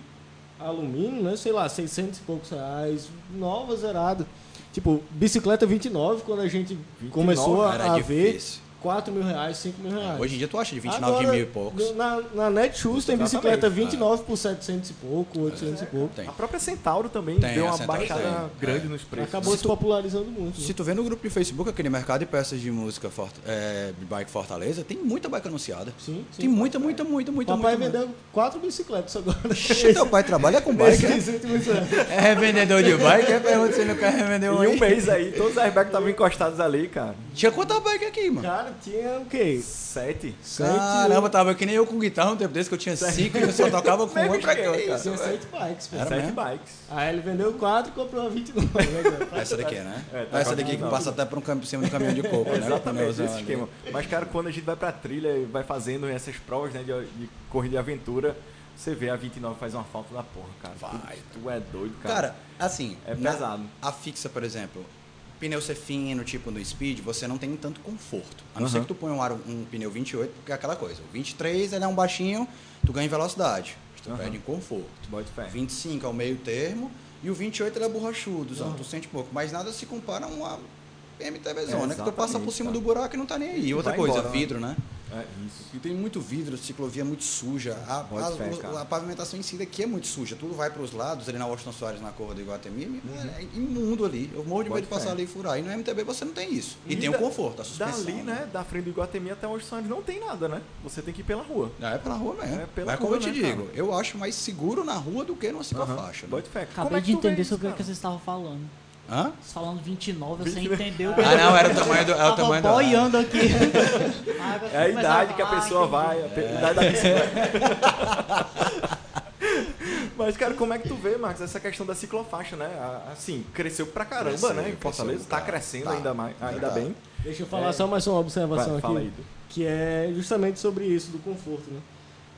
alumínio, né? Sei lá, 600 e poucos reais, nova, zerada. Tipo, bicicleta 29, quando a gente 29? começou a, a ver. 4 mil reais, 5 mil reais. Hoje em dia tu acha de 29 Agora, mil e poucos. Na, na Netshoes tem bicicleta 29 por 700 e pouco, 800 e pouco. Tem. A própria Centauro também Tem, deu uma baixada tem. grande É. nos preços. Acabou se popularizando muito. né? Se tu vê no grupo de Facebook aquele mercado de peças de música Fort- é, de bike Fortaleza, tem muita bike anunciada. Sim, sim. Tem muita, muita, muita, muita, O papai muita. vendeu quatro bicicletas agora. Teu pai trabalha com bike, é? Anos. É revendedor de bike? É pergunta se ele não quer revender um Em um mês aí, todos os airbags estavam encostados ali, cara. Tinha quanta bike aqui, mano? Cara, tinha o quê? Sete. Caramba, tava que nem eu com guitarra um tempo desse, que eu tinha cinco e eu só tocava com uma. Pra cara. Tinha sete bikes, pô. Era Sete mesmo? bikes. Aí ele vendeu quatro e comprou uma 29. né, cara? Essa daqui, né? É, tá Essa daqui que passa até por um cima do caminhão de coco, né? Exatamente, esse esquema. Mas, cara, quando a gente vai pra trilha e vai fazendo essas provas né, de, de corrida de aventura, você vê a 29 faz uma falta da porra, cara. Vai. Tu, tu é doido, cara. Cara, assim, É na- pesado. a fixa, por exemplo, pneu ser fino, tipo no Speed, você não tem tanto conforto. A não ser Aham. que tu ponha um, aro- um pneu 28, porque é aquela coisa. O 23 ele é um baixinho, tu ganha em velocidade, tu Aham. perde em conforto. Fé. 25 é o meio termo e o 28 ele é borrachudo, zão, tu sente pouco. Mas nada se compara a uma MTB zona, né? Que tu passa por cima cara. do buraco e não tá nem aí. Outra Vai coisa, embora, né? vidro, né? É, isso. E tem muito vidro, ciclovia muito suja. A, a- fé, cara. a pavimentação em si daqui é muito suja. Tudo vai para os lados, ali na Washington Soares, na curva do Iguatemi, é imundo ali. Eu morro de medo de passar ali e furar. E no MTB você não tem isso. E, E tem da- o conforto, a suspensão. Dali, né, da frente do Iguatemi até onde Soares não tem nada, né? Você tem que ir pela rua. É pela rua mesmo. É pela Mas como rua, eu te né, digo, cara? eu acho mais seguro na rua do que numa ciclofaixa. Né? Bota fé. Como Acabei é de entender isso, sobre o que vocês estavam falando. Hã? Vocês falando 29, você 29. entendeu. Ah, não, era o tamanho do. É o Tava tamanho do. boiando aqui. É a idade que a pessoa vai, a pe- idade da bicicleta. Mas, cara, como é que tu vê, Marcos, essa questão da ciclofaixa, né? Assim, cresceu pra caramba, Cresceu, né? Em cresceu, Fortaleza, tá tá. crescendo Tá. ainda mais, ainda Tá. bem. Deixa eu falar É. só mais uma observação Vai, fala aqui. aí, que é justamente sobre isso, do conforto, né?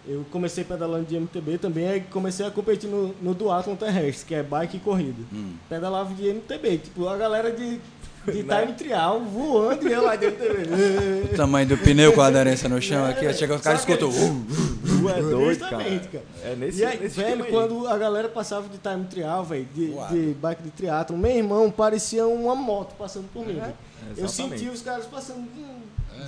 Eu comecei pedalando de MTB também, aí comecei a competir no, no duatlon terrestre, que é bike e corrida. Hum. Pedalava de MTB, tipo, a galera de, de Né? time trial voando e eu lá de MTB. O tamanho do pneu com a aderência no chão aqui, chega os caras Só que- escutam. Uh, Tu é doido, cara. Justamente, cara. É nesse, e aí, nesse velho, quando a galera passava de time trial, velho, de, de bike de triatlon, meu irmão, parecia uma moto passando por mim, É. Eu senti os caras passando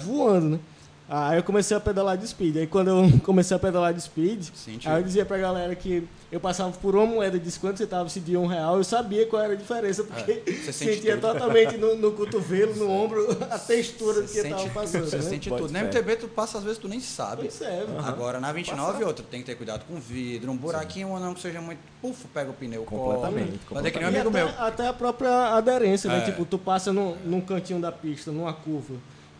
voando, né? Aí eu comecei a pedalar de speed. Aí quando eu comecei a pedalar de speed, Sentiu. aí eu dizia pra galera que eu passava por uma moeda de quanto você tava se de um real, eu sabia qual era a diferença, porque É, você sente sentia tudo. totalmente no, no cotovelo, no ombro, a textura do que Você eu tava sente, passando. você né? sente Pode tudo. Na. MTB tu passa, às vezes tu nem sabe. Pois é, velho. Agora na 29 Passa- e outra, tem que ter cuidado com vidro, um buraquinho ou não que seja muito. Puf, pega o pneu, Completamente, cola. Mas é que nem um amigo até, meu. até a própria aderência, né? É. Tipo, tu passa num, num cantinho da pista, numa curva,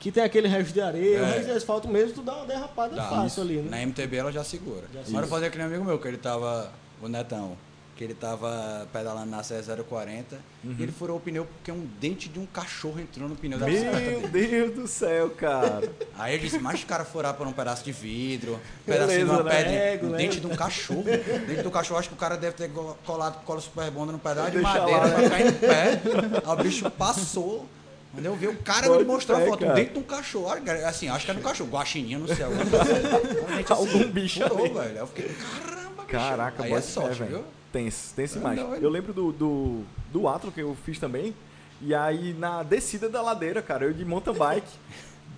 que tem aquele resto de areia, o É. resto de asfalto mesmo, tu dá uma derrapada Dá. fácil ali, né? Na MTB ela já segura. Já Agora eu falei aquele amigo meu, que ele tava. O Netão. Que ele tava pedalando na CE040 e ele furou o pneu porque um dente de um cachorro entrou no pneu da bicicleta Meu dele. Deus do céu, cara. Aí ele disse, mas o cara furar por um pedaço de vidro, um Beleza, pedacinho de uma né? pedra, Ego, um né? dente de um cachorro. dente do cachorro, acho que o cara deve ter colado cola super bonda no pedaço de madeira lá, né? pra cair em pé. Aí o bicho passou. Quando eu vi o cara Pode me mostrar a foto, cara. dente de um cachorro. Olha, Assim, acho que era um cachorro, sei. alguma coisa assim. Dente Algum bicho furou, ali. velho. Aí eu fiquei, caramba, bicho. Caraca, Aí bota é sorte, fé, velho. tenso É demais. doido. Eu lembro do, do, do Atlo que eu fiz também. E aí, na descida da ladeira, cara, eu de mountain bike,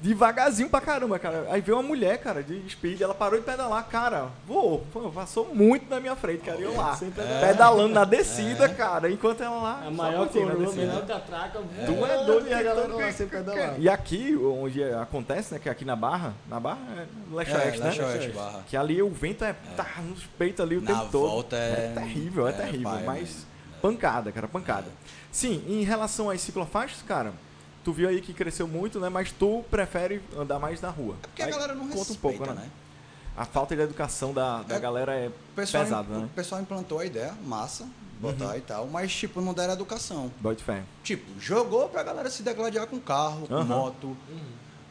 devagarzinho pra caramba, cara. Aí veio uma mulher, cara, de speed, ela parou de pedalar, cara, voou, pô, passou muito na minha frente, cara, e eu lá, Sem pedalando na descida, cara, enquanto ela lá. A só maior coroa, menor catraca, Tu é doido, e a galera lá sem pedalar. E aqui, onde acontece, né, que é aqui na Barra, na Barra é Leste É, Oeste, né? Leste Oeste, Barra. Que ali o vento é, tá nos peitos ali o Na tempo todo. volta é- terrível, é, é, terrível, pai, mas pancada, cara, pancada. Sim, em relação às ciclofaixas, cara, tu viu aí que cresceu muito, né? Mas tu prefere andar mais na rua. É porque a Aí galera não conta respeita, um pouco, né? né? A falta de educação da, da É, galera é pesada, né? o pessoal implantou a ideia, massa, botar e tal, mas tipo, não deram educação. Bote fé. Tipo, jogou pra galera se degladiar com carro, com moto.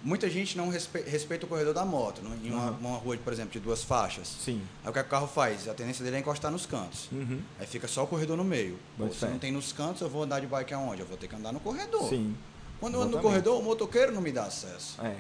Muita gente não respe- respeita o corredor da moto, né? em uma, uma rua, por exemplo, de duas faixas. Sim. Aí o que, é que o carro faz? A tendência dele é encostar nos cantos. Uhum. Aí fica só o corredor no meio. Pô, se não tem nos cantos, eu vou andar de bike aonde? Eu vou ter que andar no corredor. Sim. Quando eu ando no corredor, o motoqueiro não me dá acesso. É.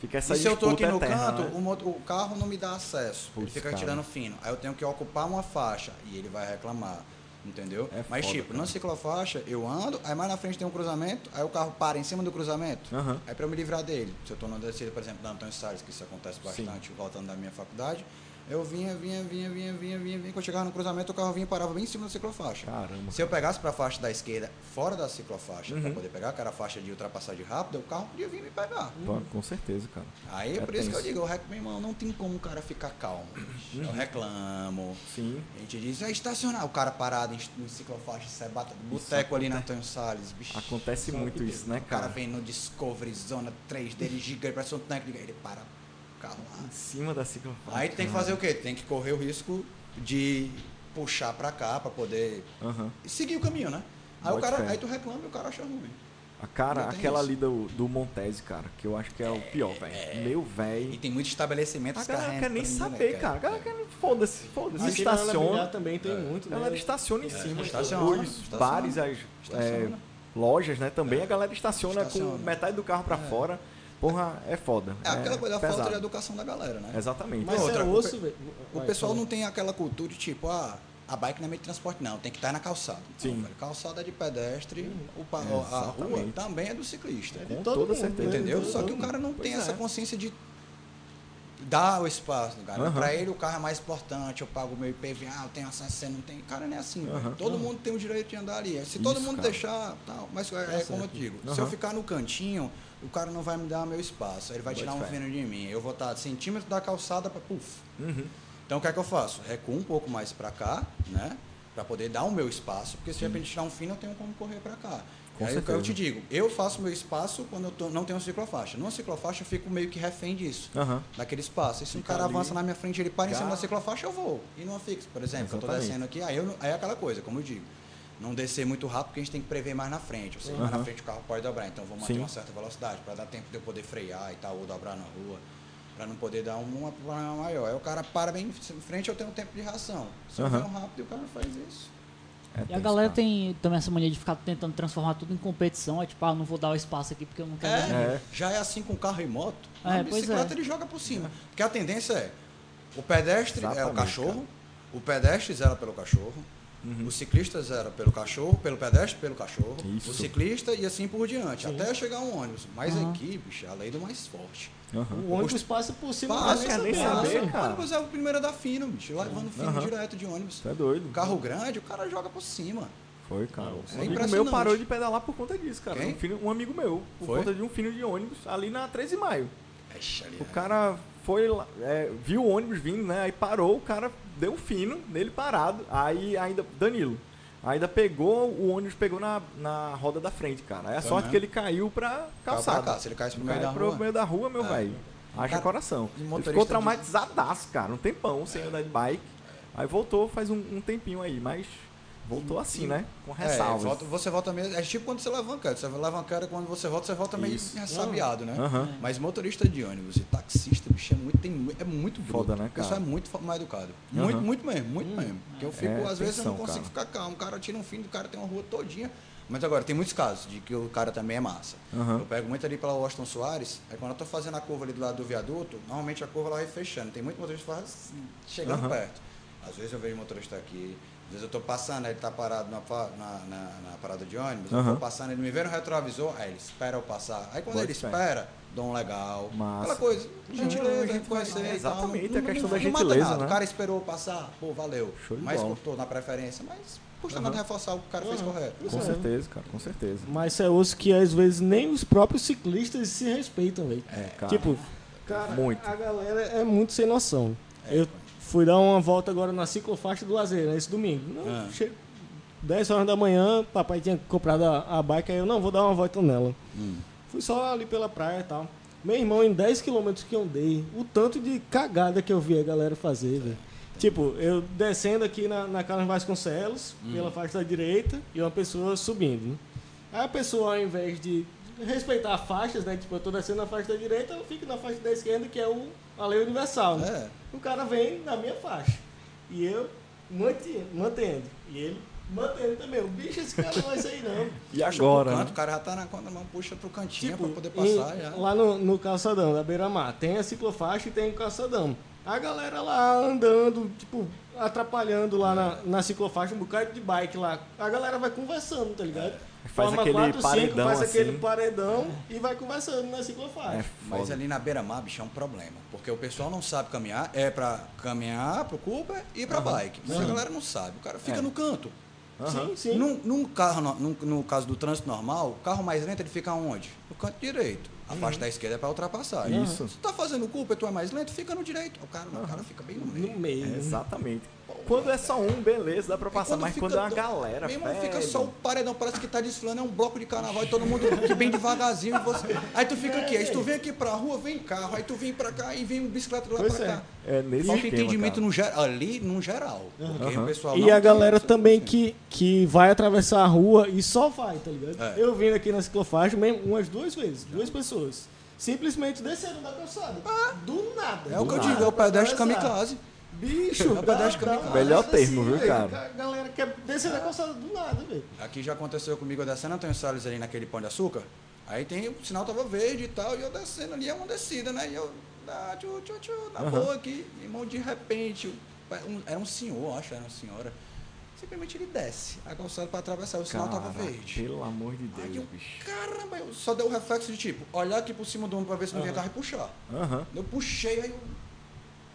Fica essa e se eu tô aqui no eterna, canto, né? o, moto- o carro não me dá acesso. Putz, ele fica cara. tirando fino. Aí eu tenho que ocupar uma faixa e ele vai reclamar. Entendeu? É Mas, foda, tipo, cara. na ciclofaixa, eu ando, aí mais na frente tem um cruzamento, aí o carro para em cima do cruzamento. Aham. Aí pra eu me livrar dele, se eu tô na descida, por exemplo, da Antônio Salles, que isso acontece bastante, voltando da minha faculdade, eu vinha, vinha, vinha, vinha, vinha, vinha, vinha. Quando eu chegava no cruzamento, o carro vinha e parava bem em cima da ciclofaixa. Caramba. Se eu pegasse pra faixa da esquerda, fora da ciclofaixa, Uhum. pra poder pegar, que era a faixa de ultrapassagem rápida, o carro podia vir me pegar. Pô, com certeza, cara. Aí é por isso que eu digo, eu rec... meu irmão, não tem como o cara ficar calmo. bicho. Eu reclamo. Sim. A gente diz, é estacionar. O cara parado em, em ciclofaixa, você bata boteco ali na Antônio Salles, bicho. Acontece muito isso, né, O cara cara? vem no Discovery Zona 3 dele, gigante, parece um tanque. Ele para o carro lá. Em cima da ciclofaixa. Aí tem que fazer o quê? Tem que correr o risco de puxar pra cá pra poder Aham. seguir o caminho, né? Aí, o cara, aí tu reclama e o cara acha ruim. A cara, aquela isso. ali do, do Montese, cara, que eu acho que é o pior, velho. Meu E velho. tem muito estabelecimento A galera quer nem né, saber, cara. A galera quer nem. Foda-se, foda-se. Ana Bilhar Estaciona. também tem muito, A né? galera estaciona em cima. estaciona, Os estaciona. bares, as é, Estaciona. lojas, né? Também a galera estaciona, Estaciona. com metade do carro pra fora. Porra, é foda. É aquela coisa da falta de educação da galera, né? Exatamente. Mas outra, é o osso, pe-. O Vai, pessoal não tem aquela cultura de tipo, ah, a bike não é meio de transporte, não, tem que estar na calçada. Sim. Não, velho, calçada é de pedestre, o pa- a rua também é do ciclista. Com todo toda mundo, certeza. né? Entendeu? Todo Só que o cara não tem Pois essa é. consciência de dar o espaço, cara. Aham. Pra ele o carro é mais importante, eu pago o meu IPVA, eu tenho acesso, você não tem. Cara, não é assim, velho. Aham. Todo mundo tem o direito de andar ali. Se todo Isso, mundo cara. deixar, tal. Mas é, é como eu digo, se eu ficar no cantinho, o cara não vai me dar meu espaço. Ele vai Bote tirar um fé. fino de mim. Eu vou estar centímetro da calçada para puf. Uhum. Então o que é que eu faço? Recuo um pouco mais para cá, né? Para poder dar o meu espaço, porque se de repente tirar um fino, eu tenho como correr para cá. Com aí o que certeza. eu te digo, eu faço meu espaço quando eu tô- não tenho ciclofaixa. Numa ciclofaixa eu fico meio que refém disso, Aham. daquele espaço. E se um cara ali. avança na minha frente, ele para em cima da ciclofaixa, eu vou. E numa fixa, por exemplo, que eu tô Exatamente. descendo aqui, aí, eu, aí é aquela coisa, como eu digo. Não descer muito rápido, porque a gente tem que prever mais na frente. Eu sei que mais na frente o carro pode dobrar, então vou manter Sim. uma certa velocidade, para dar tempo de eu poder frear e tal, ou dobrar na rua, para não poder dar um, um problema maior. Aí o cara para bem em frente, eu tenho tempo de reação. Se eu Aham. venho rápido, o cara faz isso. É E a galera cara. tem também essa mania de ficar tentando transformar tudo em competição. É tipo, ah, não vou dar o espaço aqui porque eu não quero É. É. já é assim com carro e moto. É, a bicicleta é. ele joga por cima. Porque a tendência é o pedestre é o Exatamente, cachorro, o pedestre zera pelo cachorro, o ciclista zera pelo cachorro, pelo pedestre pelo cachorro, Isso. o ciclista e assim por diante, até chegar um ônibus. Mas Aham. aqui, bicho, é a lei do mais forte. Aham. O ônibus passa por cima Passa, do nem passa. saber, O cara. ônibus é o primeiro a dar fino, bicho, levando fino direto de ônibus. É doido. O carro grande, o cara joga por cima. Foi, cara. É um amigo meu parou de pedalar por conta disso, cara. Um, fino- um amigo meu, por Foi? conta de um fino de ônibus ali na 13 de maio. Ixi, ali O é- cara foi lá, é, viu o ônibus vindo, né? Aí parou, o cara deu um fino nele parado. Aí ainda. Danilo. Ainda pegou, o ônibus pegou na, na roda da frente, cara. Aí a Foi sorte mesmo? que ele caiu pra Caiu calçada. pra cá, se ele caísse pro meio da Caiu pro rua. meio da rua, meu É. velho. Haja Cara, coração. Ele ficou traumatizadaço, cara. Um tempão sem andar de bike. Aí voltou faz um, um tempinho aí, mas voltou assim, né? Com É, ressalvas. volta- você volta mesmo. É tipo quando você leva quando Você leva quando você volta, você volta meio Isso. ressabiado, né? Aham. Mas motorista de ônibus e taxista, bicho, é muito, tem, é muito bruto. Foda, né, O pessoal cara? é muito mal educado. Aham. Muito, muito mesmo, muito mesmo. Porque eu fico, É, às vezes, eu não consigo cara. ficar calmo. O cara tira um fim do cara, tem uma rua todinha. Mas agora, tem muitos casos de que o cara também é massa. Aham. Eu pego muito ali pela Washington Soares, aí quando eu tô fazendo a curva ali do lado do viaduto, normalmente a curva ela vai fechando. Tem muito motorista que faz assim, chegando Aham. perto. Às vezes eu vejo motorista aqui, às vezes eu tô passando, aí ele tá parado na, na, na- na parada de ônibus, eu Aham. tô passando, ele me vê no retrovisor, aí ele espera eu passar. Aí quando ele espera, dou um legal. Massa. Aquela coisa, gentileza, Uhum. reconhecer. e tal. Exatamente, Não- a questão não- da não gentileza, né? O cara esperou eu passar, pô, valeu. Show de mas eu tô na preferência, mas custa Aham. nada reforçar o que o cara fez Aham. correto. Com É. certeza, cara, com certeza. Mas é osso que às vezes nem os próprios ciclistas se respeitam, velho. É, cara. Tipo, cara, Muito. a galera é muito sem noção. Eu fui dar uma volta agora na ciclofaixa do Lazer, né, esse domingo. Não, Ah. che- 10 horas da manhã, papai tinha comprado a, a bike, aí eu não vou dar uma volta nela. Hum. Fui só ali pela praia e tal. Meu irmão, em 10 quilômetros que eu andei, o tanto de cagada que eu vi a galera fazer, velho. Tipo, eu descendo aqui na, na Carlos Vasconcelos, pela faixa da direita, e uma pessoa subindo. né? Aí a pessoa, ao invés de respeitar faixas, né? Tipo, eu tô descendo na faixa da direita, eu fico na faixa da esquerda, que é o, a lei universal, né? É. O cara vem na minha faixa. E eu manti- mantendo. E ele mantendo também. O bicho, esse cara não vai sair, não. E agora, canto, né? O cara já tá na contramão, puxa pro cantinho Tipo, pra poder passar em- já. lá no, no calçadão da beira-mar, tem a ciclofaixa e tem o calçadão. A galera lá andando, tipo, atrapalhando lá na, na ciclofaixa, um bocado de bike lá. A galera vai conversando, tá ligado? Faz aquele paredão faz aquele assim. paredão e vai conversando na ciclofaixa. É Mas ali na beira-mar, bicho, é um problema. Porque o pessoal não sabe caminhar, é pra caminhar pro Cooper e pra bike. Mas a galera não sabe. O cara fica É. no canto. Aham. Sim, sim. Num, num carro, no, num- no caso do trânsito normal, o carro mais lento ele fica onde? No canto direito. A faixa da esquerda é para ultrapassagem. Uhum. Isso. Se tu tá fazendo curva e tu é mais lento, fica no direito. O cara, o cara fica bem no meio. No meio. É, exatamente. Quando é só um, beleza, dá pra passar, mas fica quando é uma galera, Meu irmão, fica só o paredão, parece que tá desfilando, é um bloco de carnaval e todo mundo que bem devagarzinho. você- Aí tu fica aqui, aí tu vem aqui pra rua, vem carro, aí tu vem pra cá e vem bicicleta lá Pois pra é. cá. É nesse Falta esquema, entendimento no geral, ali no geral. O pessoal E não a galera também que, que vai atravessar a rua e só vai, tá ligado? É. Eu vindo aqui na ciclofaixa mesmo, umas duas vezes, duas pessoas. Simplesmente desceram da calçada. Do nada. É o do que eu nada, digo, é o pedestre kamikaze. Bicho, É o pedestre dá- Melhor termo, viu, cara? A galera quer descer da calçada do nada, velho. Aqui já aconteceu comigo, eu descendo Antônio Salles ali naquele pão de açúcar. Aí tem, o sinal tava verde e tal, e eu descendo ali, é uma descida, né? E eu, ah, tchu, tchu, tchu, na Aham. boa aqui, irmão, de repente, o- um- era um senhor, acho, era uma senhora. Simplesmente ele desce a calçada para atravessar, o sinal tava verde. Pelo amor de Aí Deus, eu, bicho. caramba, eu só deu o reflexo de tipo, olhar aqui por cima do ombro pra ver se não vinha carro e puxar. Aham. Eu puxei, aí eu,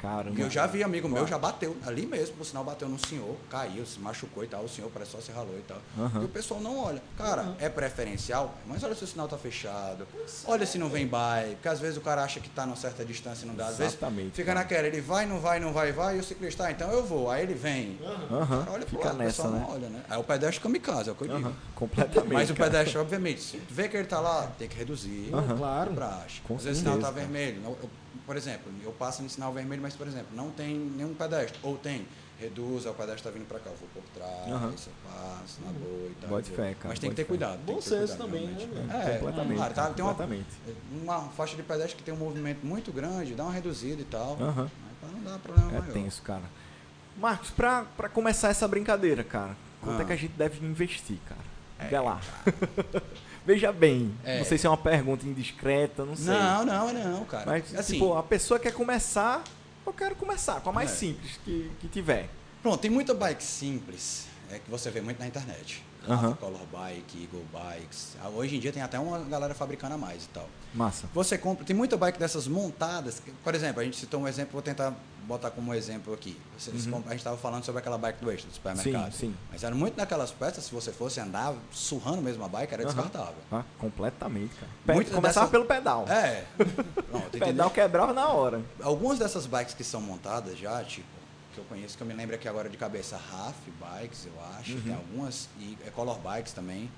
Caramba. eu já vi amigo meu, já bateu, ali mesmo, por sinal bateu no senhor, caiu, se machucou e tal, o senhor parece só se ralou e tal. Aham. E o pessoal não olha. Cara, é preferencial, mas olha se o sinal tá fechado, olha se não vem bike, porque às vezes o cara acha que tá numa certa distância e não dá. Às Exatamente, vezes fica cara. naquela, ele vai, não vai, não vai, vai, e o ciclista, ah, então eu vou, aí ele vem. Aham. Cara, olha pro Fica lado, o nessa, pessoal né? não olha, né? Aí o pedestre kamikaze, é o que eu digo. Completamente. Mas o cara. pedestre, obviamente, se tu vê que ele tá lá, tem que reduzir. Claro. o praxe. Com Às vezes o sinal tá vermelho. não- eu- por exemplo, eu passo no sinal vermelho, mas, por exemplo, não tem nenhum pedestre. Ou tem, reduz, aí o pedestre tá vindo pra cá, eu vou por trás, Aham. eu passo na boa e tal. Vou. fé, cara, Mas tem que ter fé. cuidado. tem Bom senso também, realmente. né, É, completamente, Claro, tá, cara, tem uma, completamente. uma faixa de pedestre que tem um movimento muito grande, dá uma reduzida e tal. Aham. Mas pra não dar problema É maior. tenso, cara. Marcos, pra, pra começar essa brincadeira, cara, quanto é Ah. que a gente deve investir, cara? Diga lá. Veja bem, É. não sei se é uma pergunta indiscreta, não sei. Não, não, não, cara. Mas, assim, tipo, a pessoa quer começar, eu quero começar com a mais É. simples que, que tiver. Pronto, tem muita bike simples é, que você vê muito na internet. Rafa Color Bike, Eagle Bikes. Ah, Hoje em dia tem até uma galera fabricando a mais e tal. Massa. Você compra, tem muita bike dessas montadas. por exemplo, a gente citou um exemplo, vou tentar botar como exemplo aqui. Vocês compram- a gente estava falando sobre aquela bike do eixo do supermercado. Uhum. Sim, sim. Mas eram muito daquelas peças, se você fosse andar surrando mesmo a bike, era Aham. descartável. Ah, completamente, cara. Muita Começava pelo pedal. É. Pronto, pedal quebrava na hora. Algumas dessas bikes que são montadas já, tipo, que eu conheço, que eu me lembro aqui agora de cabeça, RAF Bikes, eu acho, Uhum. tem algumas, e é Color Bikes também.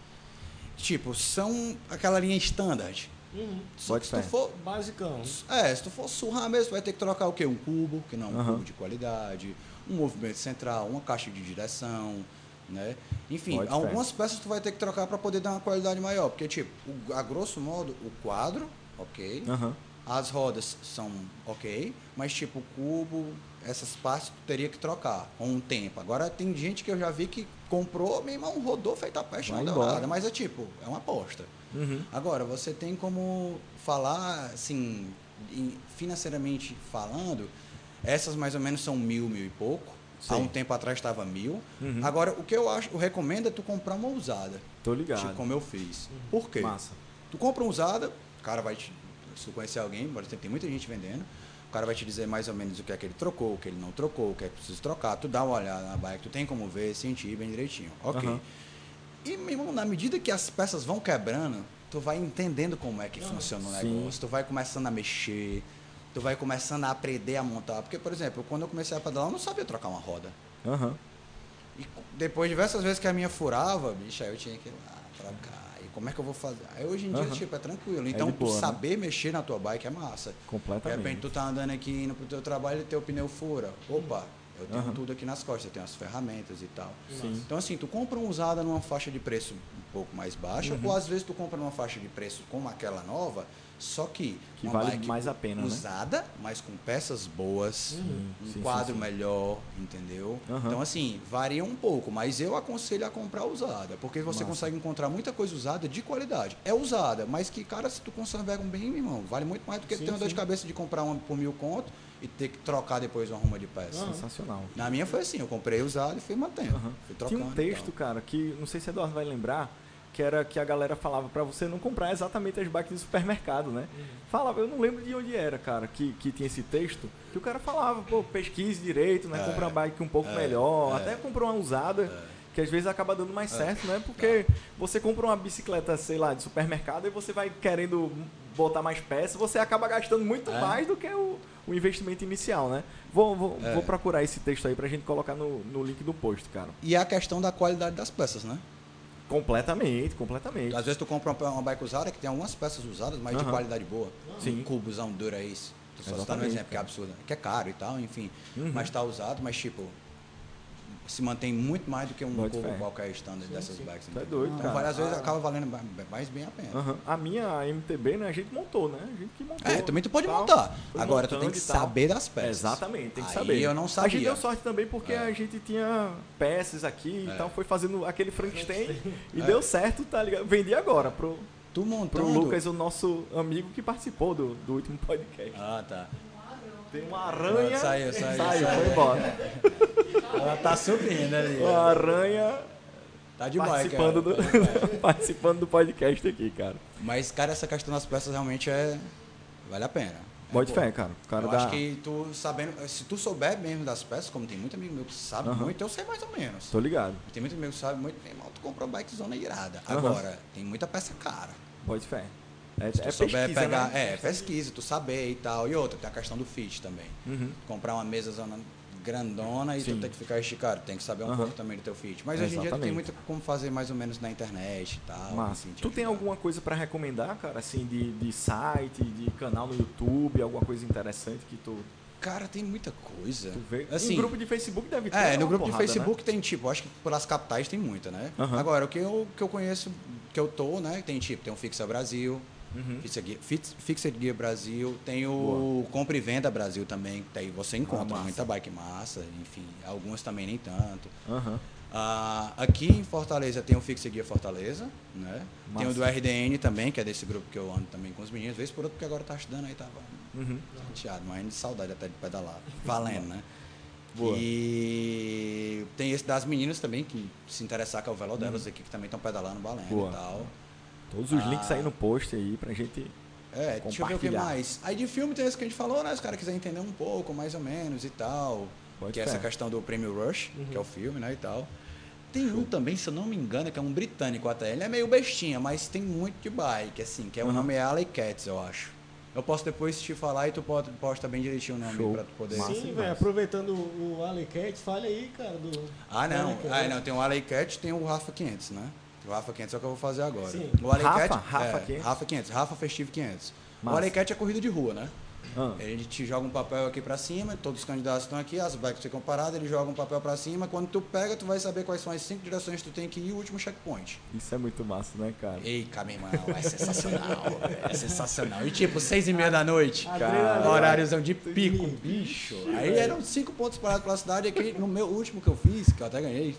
Tipo, são aquela linha standard. Uhum. Só que se tu for. Basicão. É, se tu for surrar mesmo, vai ter que trocar o quê? Um cubo, que não é um Aham. cubo de qualidade, um movimento central, uma caixa de direção, né? Enfim, fé. algumas peças tu vai ter que trocar para poder dar uma qualidade maior. Porque, tipo, o- a grosso modo, o quadro, ok. Aham. As rodas são ok, mas tipo, o cubo, essas partes tu teria que trocar com um tempo. Agora tem gente que eu já vi que comprou, meu irmão, rodou feito a peste, Vai não deu embora. nada. Mas é tipo, é uma aposta. Uhum. Agora, você tem como falar, assim, financeiramente falando, essas mais ou menos são mil, mil e pouco. Há Sim. um tempo atrás estava mil. Uhum. Agora, o que eu acho, eu recomendo é tu comprar uma usada. Tô ligado. Tipo, como eu fiz. Por quê? Massa. Tu compra uma usada, o cara vai te. Se tu conhecer alguém, tem muita gente vendendo, cara vai te dizer mais ou menos o que é que ele trocou, o que ele não trocou, o que é que precisa trocar. Tu dá uma olhada na bike, tu tem como ver, sentir bem direitinho. Ok. Aham. E, meu irmão, na medida que as peças vão quebrando, tu vai entendendo como é que funciona o Sim. negócio, tu vai começando a mexer, tu vai começando a aprender a montar. Porque, por exemplo, quando eu comecei a pedalar, eu não sabia trocar uma roda. Aham. E depois, diversas vezes que a minha furava, bicho, aí eu tinha que ir lá trocar. Como é que eu vou fazer? Aí hoje em dia, Aham. tipo, é tranquilo. É Então, de tu boa, né? saber mexer na tua bike é massa. De Completamente. repente, tu tá andando aqui, indo pro teu trabalho e teu pneu fura. Opa, eu tenho Aham. tudo aqui nas costas, eu tenho as ferramentas e tal. Sim. Então, assim, tu compra uma usada numa faixa de preço um pouco mais baixa, Uhum. ou às vezes tu compra numa faixa de preço como aquela nova, só que, Que uma vale bike mais a pena, né? usada, mas com peças boas, Sim, um sim, quadro sim, sim. melhor, entendeu? Aham. Então, assim, varia um pouco, mas eu aconselho a comprar usada, porque você Massa. consegue encontrar muita coisa usada de qualidade. É usada, mas que, cara, se tu conservar bem, meu irmão, vale muito mais do que ter uma dor de cabeça de comprar uma por mil conto e ter que trocar depois uma ruma de peça. Aham. Sensacional. Na minha foi assim, eu comprei usado e fui mantendo. Aham. Fui trocando. Tinha um texto, cara, que não sei se Eduardo vai lembrar, que era que a galera falava pra você não comprar exatamente as bikes de supermercado, né? Uhum. Falava, eu não lembro de onde era, cara, que, que tinha esse texto, que o cara falava, pô, pesquise direito, né? É, Compra uma bike um pouco é, melhor, é. até comprou uma usada. Que às vezes acaba dando mais certo, né? Porque você compra uma bicicleta, sei lá, de supermercado e você vai querendo botar mais peças, você acaba gastando muito É. mais do que o, o investimento inicial, né? Vou, vou, É. vou procurar esse texto aí pra gente colocar no, no link do post, cara. E a questão da qualidade das peças, né? Completamente, completamente. Às vezes tu compra uma, uma bike usada que tem algumas peças usadas, mas de Aham. qualidade boa. Sim. Um cubozão Dura-Ace. Tô só citando um exemplo, que é absurdo. Que é caro e tal, enfim. Uhum. Mas tá usado, mas tipo... Se mantém muito mais do que um fé. qualquer standard dessas bikes. Tá doido, Então, cara. às vezes Ah. acaba valendo mais bem a pena. A minha MTB, né, a gente montou, né? A gente que montou. É, também tu pode tal. montar. Foi Agora tu tem que e saber das peças. Exatamente, tem que Aí saber. eu não A gente sabia. deu sorte também porque É. a gente tinha peças aqui e É. tal, foi fazendo aquele Frankenstein e deu certo, tá ligado? Vendi agora pro, Tu pro montando... Lucas, o nosso amigo que participou do, do último podcast. Ah, tá. Tem uma aranha. Saiu, saiu, Saiu, saiu. foi embora. Ela tá subindo ali. Uma aranha Tá de bike. participando, do, é. participando do podcast aqui, cara. Mas, cara, essa questão das peças realmente é... Vale a pena. É Bote boa. fé, cara. O cara eu dá... acho que tu sabendo, se tu souber mesmo das peças, como tem muito amigo meu que sabe Aham. muito, eu sei mais ou menos. Tô ligado. Tem muito amigo que sabe muito, meu irmão, tu comprou bike zona irada. Aham. Agora, tem muita peça cara. Bote fé. É, Se tu é souber pesquisa, pegar, né? é, pesquisa, tu saber e tal. E outra, tem a questão do fit também. Uhum. Comprar uma mesa zona grandona e Sim. tu tem que ficar esticado, tem que saber um Aham. pouco também do teu fit. Mas hoje em dia tu Exatamente. tem muito como fazer mais ou menos na internet e tal. Massa. te Tu tem ajudar. alguma coisa pra recomendar, cara, assim, de, de site, de canal no YouTube, alguma coisa interessante que tu, Cara, tem muita coisa. tu vê? Assim, em grupo de Facebook deve ter É, no grupo porrada, de né? Facebook tem tipo, acho que pelas capitais tem muita, né? Aham. Agora, o que eu, que eu conheço, que eu tô, né? Tem tipo, tem o Fixa Brasil, Uhum. Fixed Gear Brasil, tem o Boa. Compra e Venda Brasil também, que daí você encontra massa. muita bike massa, enfim, algumas também nem tanto. Aham. Ah, aqui em Fortaleza tem o Fixa Gear Fortaleza, né? Tem o Massa. do RDN também, que é desse grupo que eu ando também com os meninos, às vezes por outro, porque agora tá estudando aí, tava Uhum. chateado, mas de saudade até de pedalar. Valendo, né? Boa. E tem esse das meninas também, que se interessar que é o velo delas aqui, que também estão pedalando, valendo Boa. e tal. Todos os Ah. links aí no post aí pra gente. É, deixa eu ver o que Compartilhar. mais. Aí de filme tem esse que a gente falou, né? Se o cara quiser entender um pouco, mais ou menos e tal. Pode que é essa questão do Premium Rush, Uhum. que é o filme, né? E tal. Tem um também, se eu não me engano, que é um britânico até. Ele é meio bestinha, mas tem muito de bike, assim, que é o Uhum. nome é Alley Cats, eu acho. Eu posso depois te falar e tu pode posta bem direitinho o nome Show. pra tu poder. Sim, velho, aproveitando o, o Alley Cat, fale aí, cara, do... Ah, não. Ah, não. Tem o Alley Cat tem o Rafa 500, né? O Rafa 500 é o que eu vou fazer agora. Sim. O Alley Rafa? Rafa é, 500? Rafa 500. Rafa Festive 500. Massa. O Alley Cat é corrida de rua, né? Ah, A gente joga um papel aqui pra cima, todos os candidatos estão aqui, as bikes ficam paradas, ele joga um papel pra cima. Quando tu pega, tu vai saber quais são as cinco direções que tu tem que ir e o último checkpoint. isso é muito massa, né, cara? Ei, meu irmão, é sensacional. é sensacional. E tipo, seis e meia da noite. Cara. Horáriozão de pico, bicho. Aí eram cinco pontos parados pela cidade. Aqui no meu último que eu fiz, que eu até ganhei,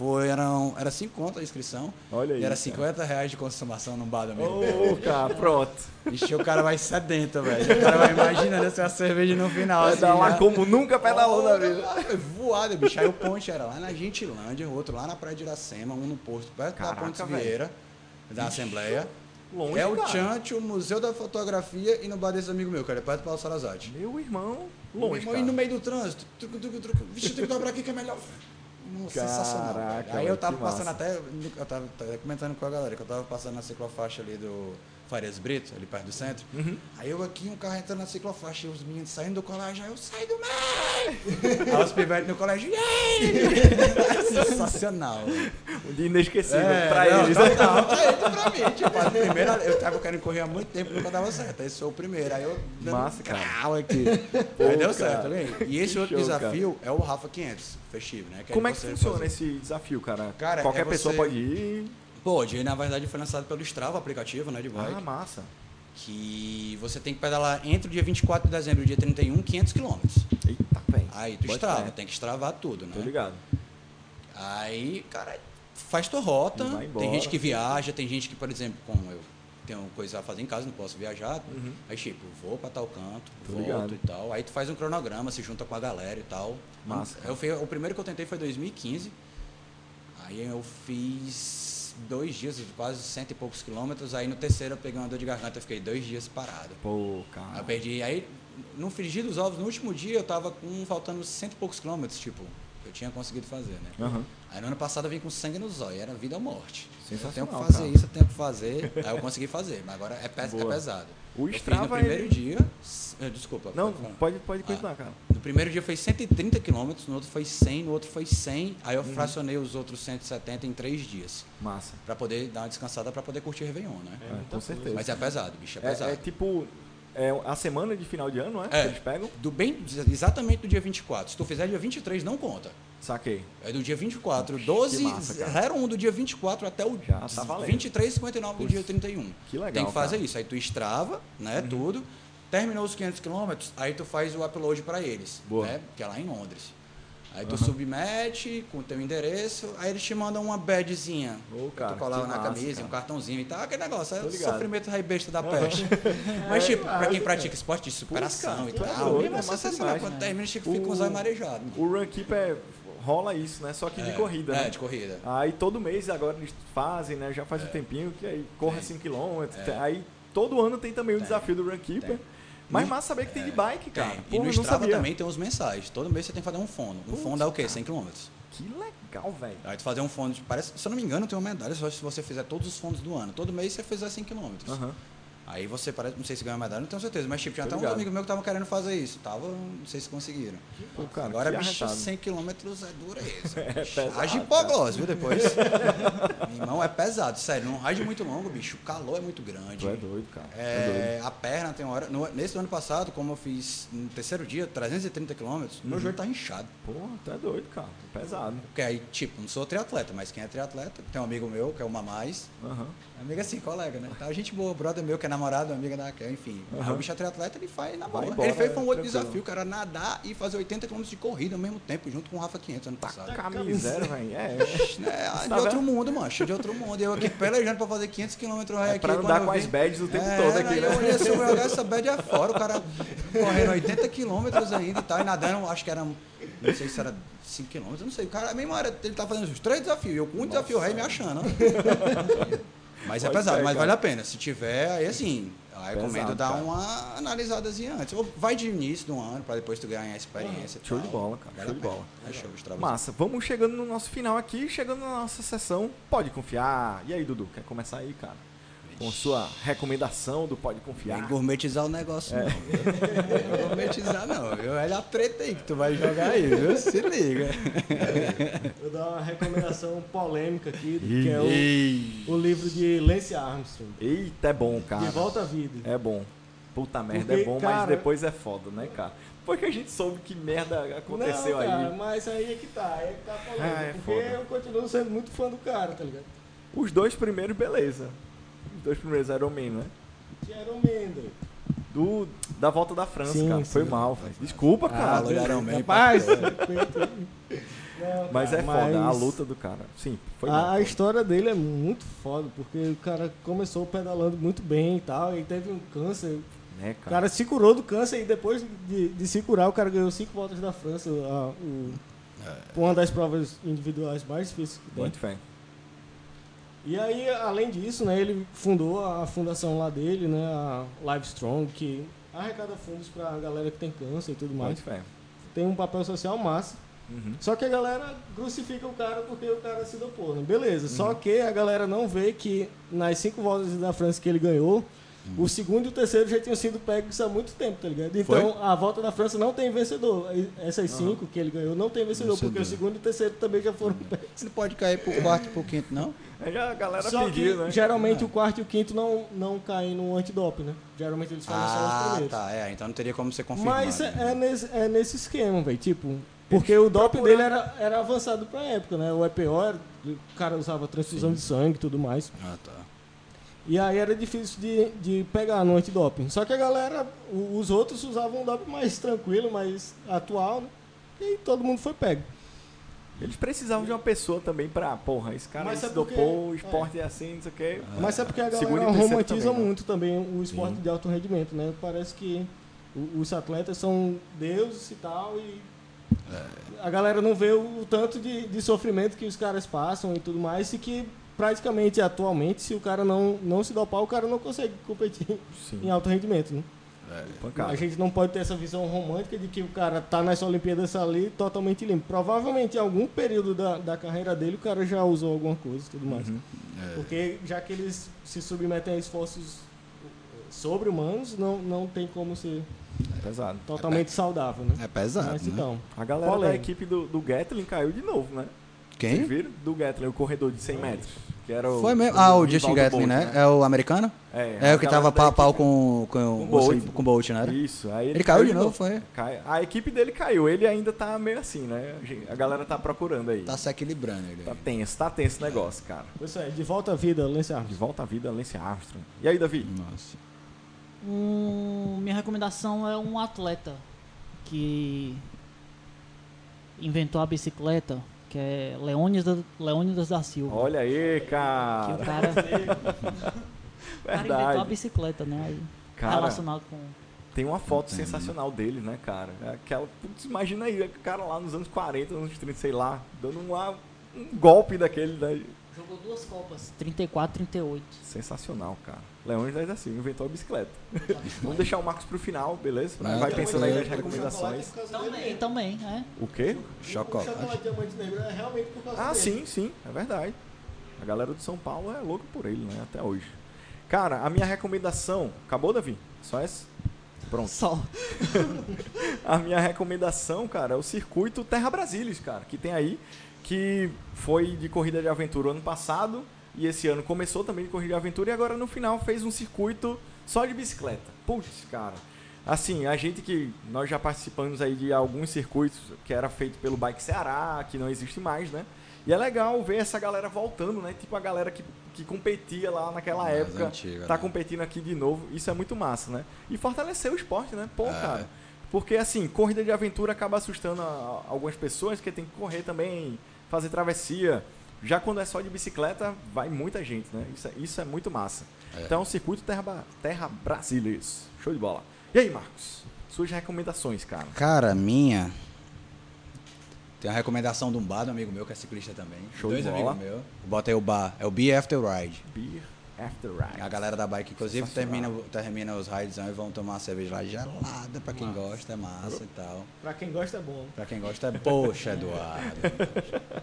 foi, eram, era cinco contas a inscrição. Olha aí. E era cara. 50 reais de consumação num bar do amigo. Ô, cara, pronto. Ixi, o cara vai sedento, velho. O cara vai imaginando essa cerveja no final. Vai assim, dar lá já. como nunca pedalou na Ora, vida. lá, Voada, bicho. Aí o ponte era lá na Gentilândia, o outro lá na Praia de Iracema, um no posto, perto Caraca, da Ponte. Vieira, da Assembleia. Longe, é o cara. Chante, o Museu da Fotografia e no bar desse amigo meu, que era perto do Paulo Sarazate. Meu irmão, Meu longe, irmão, cara. E no meio do trânsito. Truco, truco, truco. Vixe, tem que dobrar aqui que é melhor. Nossa, sensacional. Caraca. Aí eu tava passando massa. até. Eu tava, tava comentando com a galera que eu tava passando na ciclofaixa ali do Farias Brito, ali perto do centro. Uhum. Aí eu aqui, um carro entrando na ciclofaixa, e os meninos saindo do colégio, aí eu saio do meio! aí os pivetes no colégio! Sensacional. Um dia inesquecível É, pra não, eles. Total, pra ele, pra mim. Tipo, a primeira, eu tava querendo correr há muito tempo e nunca dava certo. Esse foi o primeiro. Aí eu Massa, cara. aqui. aí deu cara. certo, né? E esse outro Show, desafio é o Rafa 500, festivo, né? Como é que você funciona fazer- esse desafio, cara? Cara, Qualquer é pessoa você- pode ir. Pô, ele na verdade foi lançado pelo Strava, aplicativo, né, de bike. Ah, massa. Que você tem que pedalar entre o dia 24 de dezembro e o dia 31, 500 quilômetros. Eita, velho. Aí tu Pode extrava, fé. tem que extravar tudo, né? Tô ligado. Aí, cara, faz tua rota. Tem gente que viaja, tem gente que, por exemplo, como eu, tenho coisa a fazer em casa, não posso viajar. Aí, tipo, vou pra tal canto, Uhum. Tô volto ligado. e tal. Aí tu faz um cronograma, se junta com a galera e tal. Massa, Eu fui, o primeiro que eu tentei foi em 2015. Aí eu fiz dois dias, quase cento e poucos quilômetros. Aí no terceiro eu peguei uma dor de garganta e fiquei dois dias parado. Pô, cara. eu perdi. Aí, no frigir dos ovos, no último dia, eu tava com faltando cento e poucos quilômetros, tipo, eu tinha conseguido fazer, né? Aham. Aí no ano passado eu vim com sangue nos olhos, era vida ou morte. Eu tenho que fazer cara. isso, eu tenho que fazer. Aí eu consegui fazer, mas agora é, pes- é Boa. pesado. O eu Strava, fiz no primeiro ele- dia. eh, Desculpa. Não, pode pode, pode continuar, cara. No primeiro dia foi 130 quilômetros, no outro foi 100, no outro foi 100. Aí Uhum. eu fracionei os outros 170 em três dias. Massa. Pra poder dar uma descansada, pra poder curtir o Réveillon, né? É, É, com certeza. Mas é pesado, bicho, é É, pesado. é tipo é a semana de final de ano, não é? É. Que eles pegam? Do bem, exatamente do dia 24. Se tu fizer dia 23, não conta. Saquei. É do dia 24, 12, massa, cara. 01 do dia 24 até o Já tá valendo. 23, 59 do dia 31. que legal, Tem que fazer cara. isso. Aí tu estrava, né, tudo. Terminou os 500 quilômetros, aí tu faz o upload para eles, Boa. né, que é lá em Londres. Aí tu Aham. submete com o teu endereço, aí eles te mandam uma badgezinha. Ô, pra cara, tu colar que na massa, camisa, cara. um cartãozinho e tal, aquele negócio, é sofrimento rei besta da Aham. peste. Mas, tipo, pra quem é. pratica esporte de superação cara, e é tal, doido, mesmo é assim, quando né? termina, fica com os olhos marejados. O Run Keeper rola isso, né? Só que de É, corrida, É, né? de corrida. Aí todo mês agora eles fazem, né? Já faz um tempinho que aí corre Tem. 5km. É. Aí todo ano tem também o Tem. desafio do Run Keeper. Tem. Mas No- massa saber que tem de é, bike, cara. Tem. E Porra, no eu não Strava sabia. também tem uns mensais. Todo mês você tem que fazer um fono. Um Putz, fono dá o quê? cara. 100 km. Que legal, velho. Aí tu fazer um fono, de- parece, se eu não me engano, tem uma medalha só se você fizer todos os fondos do ano. Todo mês você fizer 100 km. Aham. Aí você parece, não sei se ganha medalha, não tenho certeza, mas tipo, tinha até uns ligado. amigos meus que estavam querendo fazer isso. Tava, não sei se conseguiram. Pô, cara, Agora, bicho, arretado. 100 km é dureza. É pesado, Age hipoglose, viu, depois. Meu irmão, é pesado, sério. Não ride muito longo, bicho. O calor é muito grande. Tu é doido, cara. Tu é doido. É, a perna tem hora. no- nesse ano passado, como eu fiz no terceiro dia, 330 quilômetros, meu joelho tá inchado. Porra, tu é doido, cara. Pesado. Porque aí, tipo, não sou triatleta, mas quem é triatleta, tem um amigo meu, que é o Mamais. Aham. Amigo assim, colega, né? Tá, gente boa, brother meu, que é namorado, amiga da Raquel, enfim. Aham. o bicho é triatleta, ele faz na boa. embora, ele fez foi um outro tranquilo. desafio, cara, nadar e fazer 80 km de corrida ao mesmo tempo, junto com o Rafa 500 ano passado. Camisera, velho. É. É, de Tá outro mundo, mancha, de outro mundo. Eu aqui pelejando pra fazer 500 km É pra andar com as badges o tempo é, todo aqui, aí né? Eu olhei assim, essa bad é fora, o cara correndo 80 km ainda e tal, e nadando, acho que era, não sei se era 5 km, não sei. O cara, a mesma hora, ele tá fazendo os três desafios, eu com um desafio rei me achando. Mas é Pode pesado, ser, mas cara. vale a pena. Se tiver, aí assim, eu recomendo Pesado, dar cara. uma analisadazinha antes. Ou vai de início do ano, pra depois tu ganhar experiência. e Show de bola, cara, Vale show a de bola. É show, Strava. Massa, vamos chegando no nosso final aqui, chegando na nossa sessão. Pode confiar. E aí, Dudu, quer começar aí, cara? Com sua recomendação do Pode Confiar. gourmetizar o negócio, É. não. Não gourmetizar, não. Viu? Olha a treta aí que tu vai jogar aí, viu? Se liga. Eu dou uma recomendação polêmica aqui, que é o, o livro de Lance Armstrong. Eita, é bom, cara. De Volta à Vida. É bom. Puta merda, Porque, é bom, mas cara- depois é foda, né, cara? Porque a gente soube que merda aconteceu Não, cara, aí. mas aí é que tá, é que tá polêmico. Ah, é porque foda. eu continuo sendo muito fã do cara, tá ligado? Os dois primeiros, beleza. Os dois primeiros Iron Man, né? Era o Mendel. Do, da volta da França, Sim, cara. Foi sim. mal, velho. Desculpa, cara. alô, Iron Man, Rapaz. Não, Mas cara, é foda, a mas luta do cara. Sim, foi a, mal. a história dele é muito foda, porque o cara começou pedalando muito bem e tal, e teve um câncer. Né, O cara? cara se curou do câncer e depois de, de se curar, o cara ganhou cinco voltas da França, a- o- uma das provas individuais mais difíceis que tem. Muito fé. E aí, além disso, né, ele fundou a fundação lá dele, né, a Livestrong, que arrecada fundos pra galera que tem câncer e tudo mais. Muito. Tem um papel social massa. Uhum. Só que a galera crucifica o cara porque o cara se dopou, né? Beleza. Uhum. Só que a galera não vê que nas cinco voltas da França que ele ganhou. O segundo e o terceiro já tinham sido pegos há muito tempo, tá ligado? Então a volta da França não tem vencedor. Essas cinco que ele ganhou não tem vencedor, porque o Vencedor. segundo e o terceiro também já foram pegos. Você não pode cair pro quarto e pro quinto, não? Aí a galera Só pediu, que né? geralmente É. o quarto e o quinto não, não caem no antidoping, né? Geralmente eles fazem só os Ah, primeiros. tá. É, então não teria como ser confirmado. Mas é, né? é nesse, é nesse esquema, velho. Tipo, porque o doping dele era, era avançado pra época, né? O EPO, era, o cara usava transfusão de sangue e tudo mais. Ah, tá. E aí era difícil de, de pegar no antidoping. Só que a galera, os outros usavam um doping mais tranquilo, mais atual, né? E todo mundo foi pego. Eles precisavam de uma pessoa também pra, porra, esse cara Mas se é porque- dopou, o esporte é. assim, não sei o quê. Mas é porque a galera romantiza também, né? muito também o esporte de alto rendimento, né? Parece que os atletas são deuses e tal, e a galera não vê o, o tanto de, de sofrimento que os caras passam e tudo mais, e que praticamente atualmente, se o cara não, não se dopar, o cara não consegue competir Sim, em alto rendimento, né? pancada. A gente não pode ter essa visão romântica de que o cara tá nessa Olimpíadas ali totalmente limpo. Provavelmente em algum período da, da carreira dele o cara já usou alguma coisa e tudo mais. Uhum. Porque já que eles se submetem a esforços sobre-humanos, não, não tem como ser Pesado. totalmente saudável, né? É pesado, Mas né? então, A galera da equipe do, do Gatlin caiu de novo, né? Vocês Quem? viram? Do Gatlin, o corredor de 100 metros. Que era o, Foi mesmo. Ah, o rival Justin Gatlin, Bolt, né? É o americano? É, É a o que tava pau a pau equipe- com, com, Com com, Bolt. com o Bolt, né? Isso, aí ele, Ele caiu de novo, foi? Cai- A equipe dele caiu, ele ainda tá meio assim, né? A galera tá procurando aí. Tá se equilibrando ele. Tá tenso, tá tenso o negócio, cara. isso aí, de volta à vida, Lance De Armstrong. volta à vida, Lance Armstrong. E aí, Davi? Nossa. Um, minha recomendação é um atleta que inventou a bicicleta, que é Leônidas, Leônidas da Silva. Olha aí, Que o cara. cara, o cara inventou a bicicleta, né? Aí, Cara, relacionado com. tem uma foto sensacional dele, né, cara? É Aquela, putz, imagina aí, o cara lá nos anos 40, anos 30, sei lá, dando uma- um golpe daquele, né? Jogou duas Copas, 34, 38. Sensacional, cara. Leões da Silva inventou a bicicleta. Vamos deixar o Marcos pro final, beleza? Ah, Vai pensando aí nas recomendações. Também, também, é. O quê? Chocolate. chocolate diamante negro é realmente por causa Ah, dele. sim, sim, é verdade. A galera do São Paulo é louca por ele, né? Até hoje. Cara, a minha recomendação. Acabou, Davi? Só essa? Pronto. Só. A minha recomendação, cara, é o circuito Terra Brasilis, cara, que tem aí, que foi de corrida de aventura ano passado e esse ano começou também de corrida de aventura e agora no final fez um circuito só de bicicleta. Putz, cara. Assim, a gente que nós já participamos aí de alguns circuitos que era feito pelo Bike Ceará, que não existe mais, né? E é legal ver essa galera voltando, né? Tipo a galera que, que competia lá naquela Mais época, antiga, tá né? competindo aqui de novo. Isso é muito massa, né? E fortalecer o esporte, né? Pô, É. cara. Porque assim, corrida de aventura acaba assustando algumas pessoas que tem que correr também, fazer travessia. Já quando é só de bicicleta, vai muita gente, né? Isso é, isso é muito massa. É. Então, circuito Terra, Terra Brasilis. Show de bola. E aí, Marcos? Suas recomendações, cara. Cara, minha. Tem uma recomendação de um bar do amigo meu, que é ciclista também. Show de Dois bola. amigos meus. Bota aí o bar. É o Be After Ride. Beer After Ride. A galera da bike, inclusive, termina, termina os rides e vão tomar uma cerveja lá gelada pra quem gosta, é massa e tal. Pra quem gosta é bom. Pra quem gosta é, poxa, Eduardo.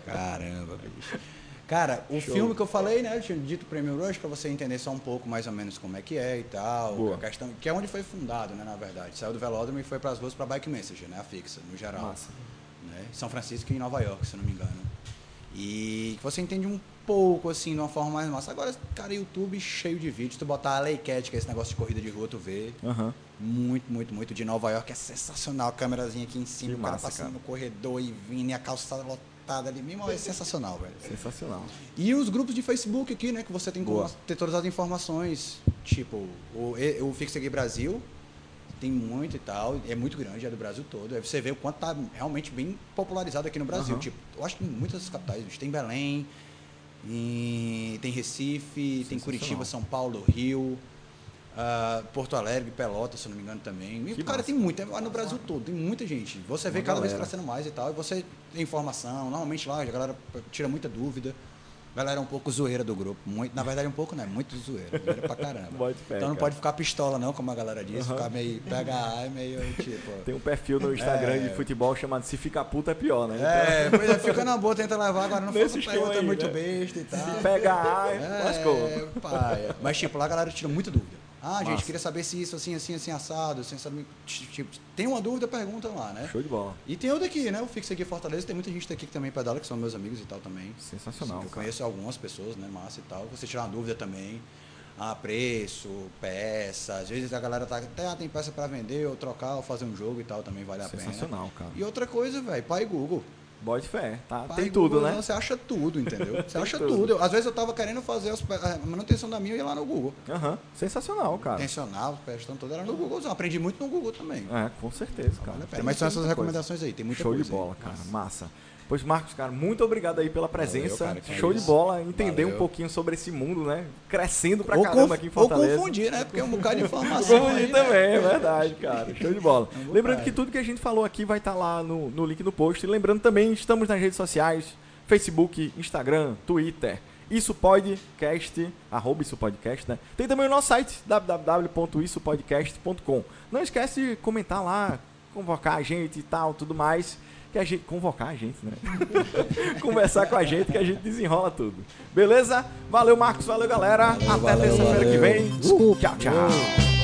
Caramba, bicho. Cara, o filme que eu falei, né? Eu tinha dito Premium Rush pra você entender só um pouco mais ou menos como é que é e tal. Boa. A questão, que é onde foi fundado, né, na verdade. Saiu do velódromo e foi pras ruas pra Bike Messenger, né? A fixa, no geral. Massa. né? Em São Francisco e em Nova York, se não me engano. E que você entende um pouco, assim, de uma forma mais massa. Agora, cara, YouTube cheio de vídeos. Tu botar a Lei Cat, que é esse negócio de corrida de rua, tu vê. Aham. Muito, muito, muito. De Nova York é sensacional. A câmerazinha aqui em cima, Que o cara massa, passando cara. no corredor e vindo, e a calçada lotada ali mesmo. É sensacional, velho. Sensacional. E os grupos de Facebook aqui, né? Que você tem Boa. ter todas as informações. Tipo, o, o Fixa aqui Brasil tem muito e tal. É muito grande, é do Brasil todo. Aí você vê o quanto tá realmente bem popularizado aqui no Brasil. Aham. Tipo, eu acho que em muitas das capitais. bicho, Tem Belém, em- tem Recife, tem. Curitiba, São Paulo, Rio. ah, Porto Alegre, Pelotas, se não me engano também. E, Que cara, massa. tem muito, é no Brasil todo, tem muita gente. Você vê Uma cada vez galera. crescendo mais e tal, e você tem informação. Normalmente lá a galera tira muita dúvida. A galera é um pouco zoeira do grupo. Muito, na verdade, um pouco não, é muito zoeira. Zoeira pra caramba. Bote fé, então não pode ficar pistola, não, como a galera diz. Aham. Ficar meio PHA é meio tipo. Tem um perfil no Instagram É. de futebol chamado Se Fica Puta é Pior, né? É, pois é, fica na boa, tenta levar, agora não Nesse faça pergunta aí, muito né? besta e tal. Se pega A, É, lascou. pai. Mas, tipo, lá a galera tira muita dúvida. Ah, gente, Massa. queria saber se isso, assim, assim, assim, assado. Sem saber, tipo, tem uma dúvida, pergunta lá, né? Show de bola. E tem outra aqui, né? O Fixa aqui em Fortaleza, tem muita gente daqui que também pedala, que são meus amigos e tal também. Sensacional, Sim, eu conheço algumas pessoas, né? Massa e tal. Você tirar uma dúvida também. Ah, preço, peça. Às vezes a galera tá até ah, tem peça para vender, ou trocar, ou fazer um jogo e tal, também vale a pena. Sensacional, cara. E outra coisa, velho, pai Google. Bote fé, tá? Pai Tem tudo, Google, né? Você acha tudo, entendeu? Você acha tudo. tudo. Eu- às vezes eu tava querendo fazer as a manutenção da minha e ia lá no Google. Aham. Sensacional, cara. Tensionava, prestando toda era no Google. Eu aprendi muito no Google também. É, com certeza, cara. Vale Mas são essas coisa. recomendações aí, tem muita Show coisa. de bola, aí. cara. Massa. Pois, Marcos, cara, muito obrigado aí pela presença. cara, que Show é de bola, entender Valeu. um pouquinho sobre esse mundo, né? Crescendo pra Ou, caramba aqui em ou Fortaleza. confundir, né? Porque é um bocado de informação. Confundir aí, também, né? é verdade, cara. Show de bola. É um Lembrando que tudo que a gente falou aqui vai estar lá no, no link no post. E lembrando também, estamos nas redes sociais, Facebook, Instagram, Twitter. Isso podcast, arroba isso podcast, né? Tem também o nosso site, www.issopodcast.com. Não esquece de comentar lá, convocar a gente e tal, tudo mais. Que a gente. Convocar a gente, né? Conversar com a gente que a gente desenrola tudo. Beleza? Valeu, Marcos. Valeu, galera. Até valeu, terça-feira que vem. Tchau, tchau.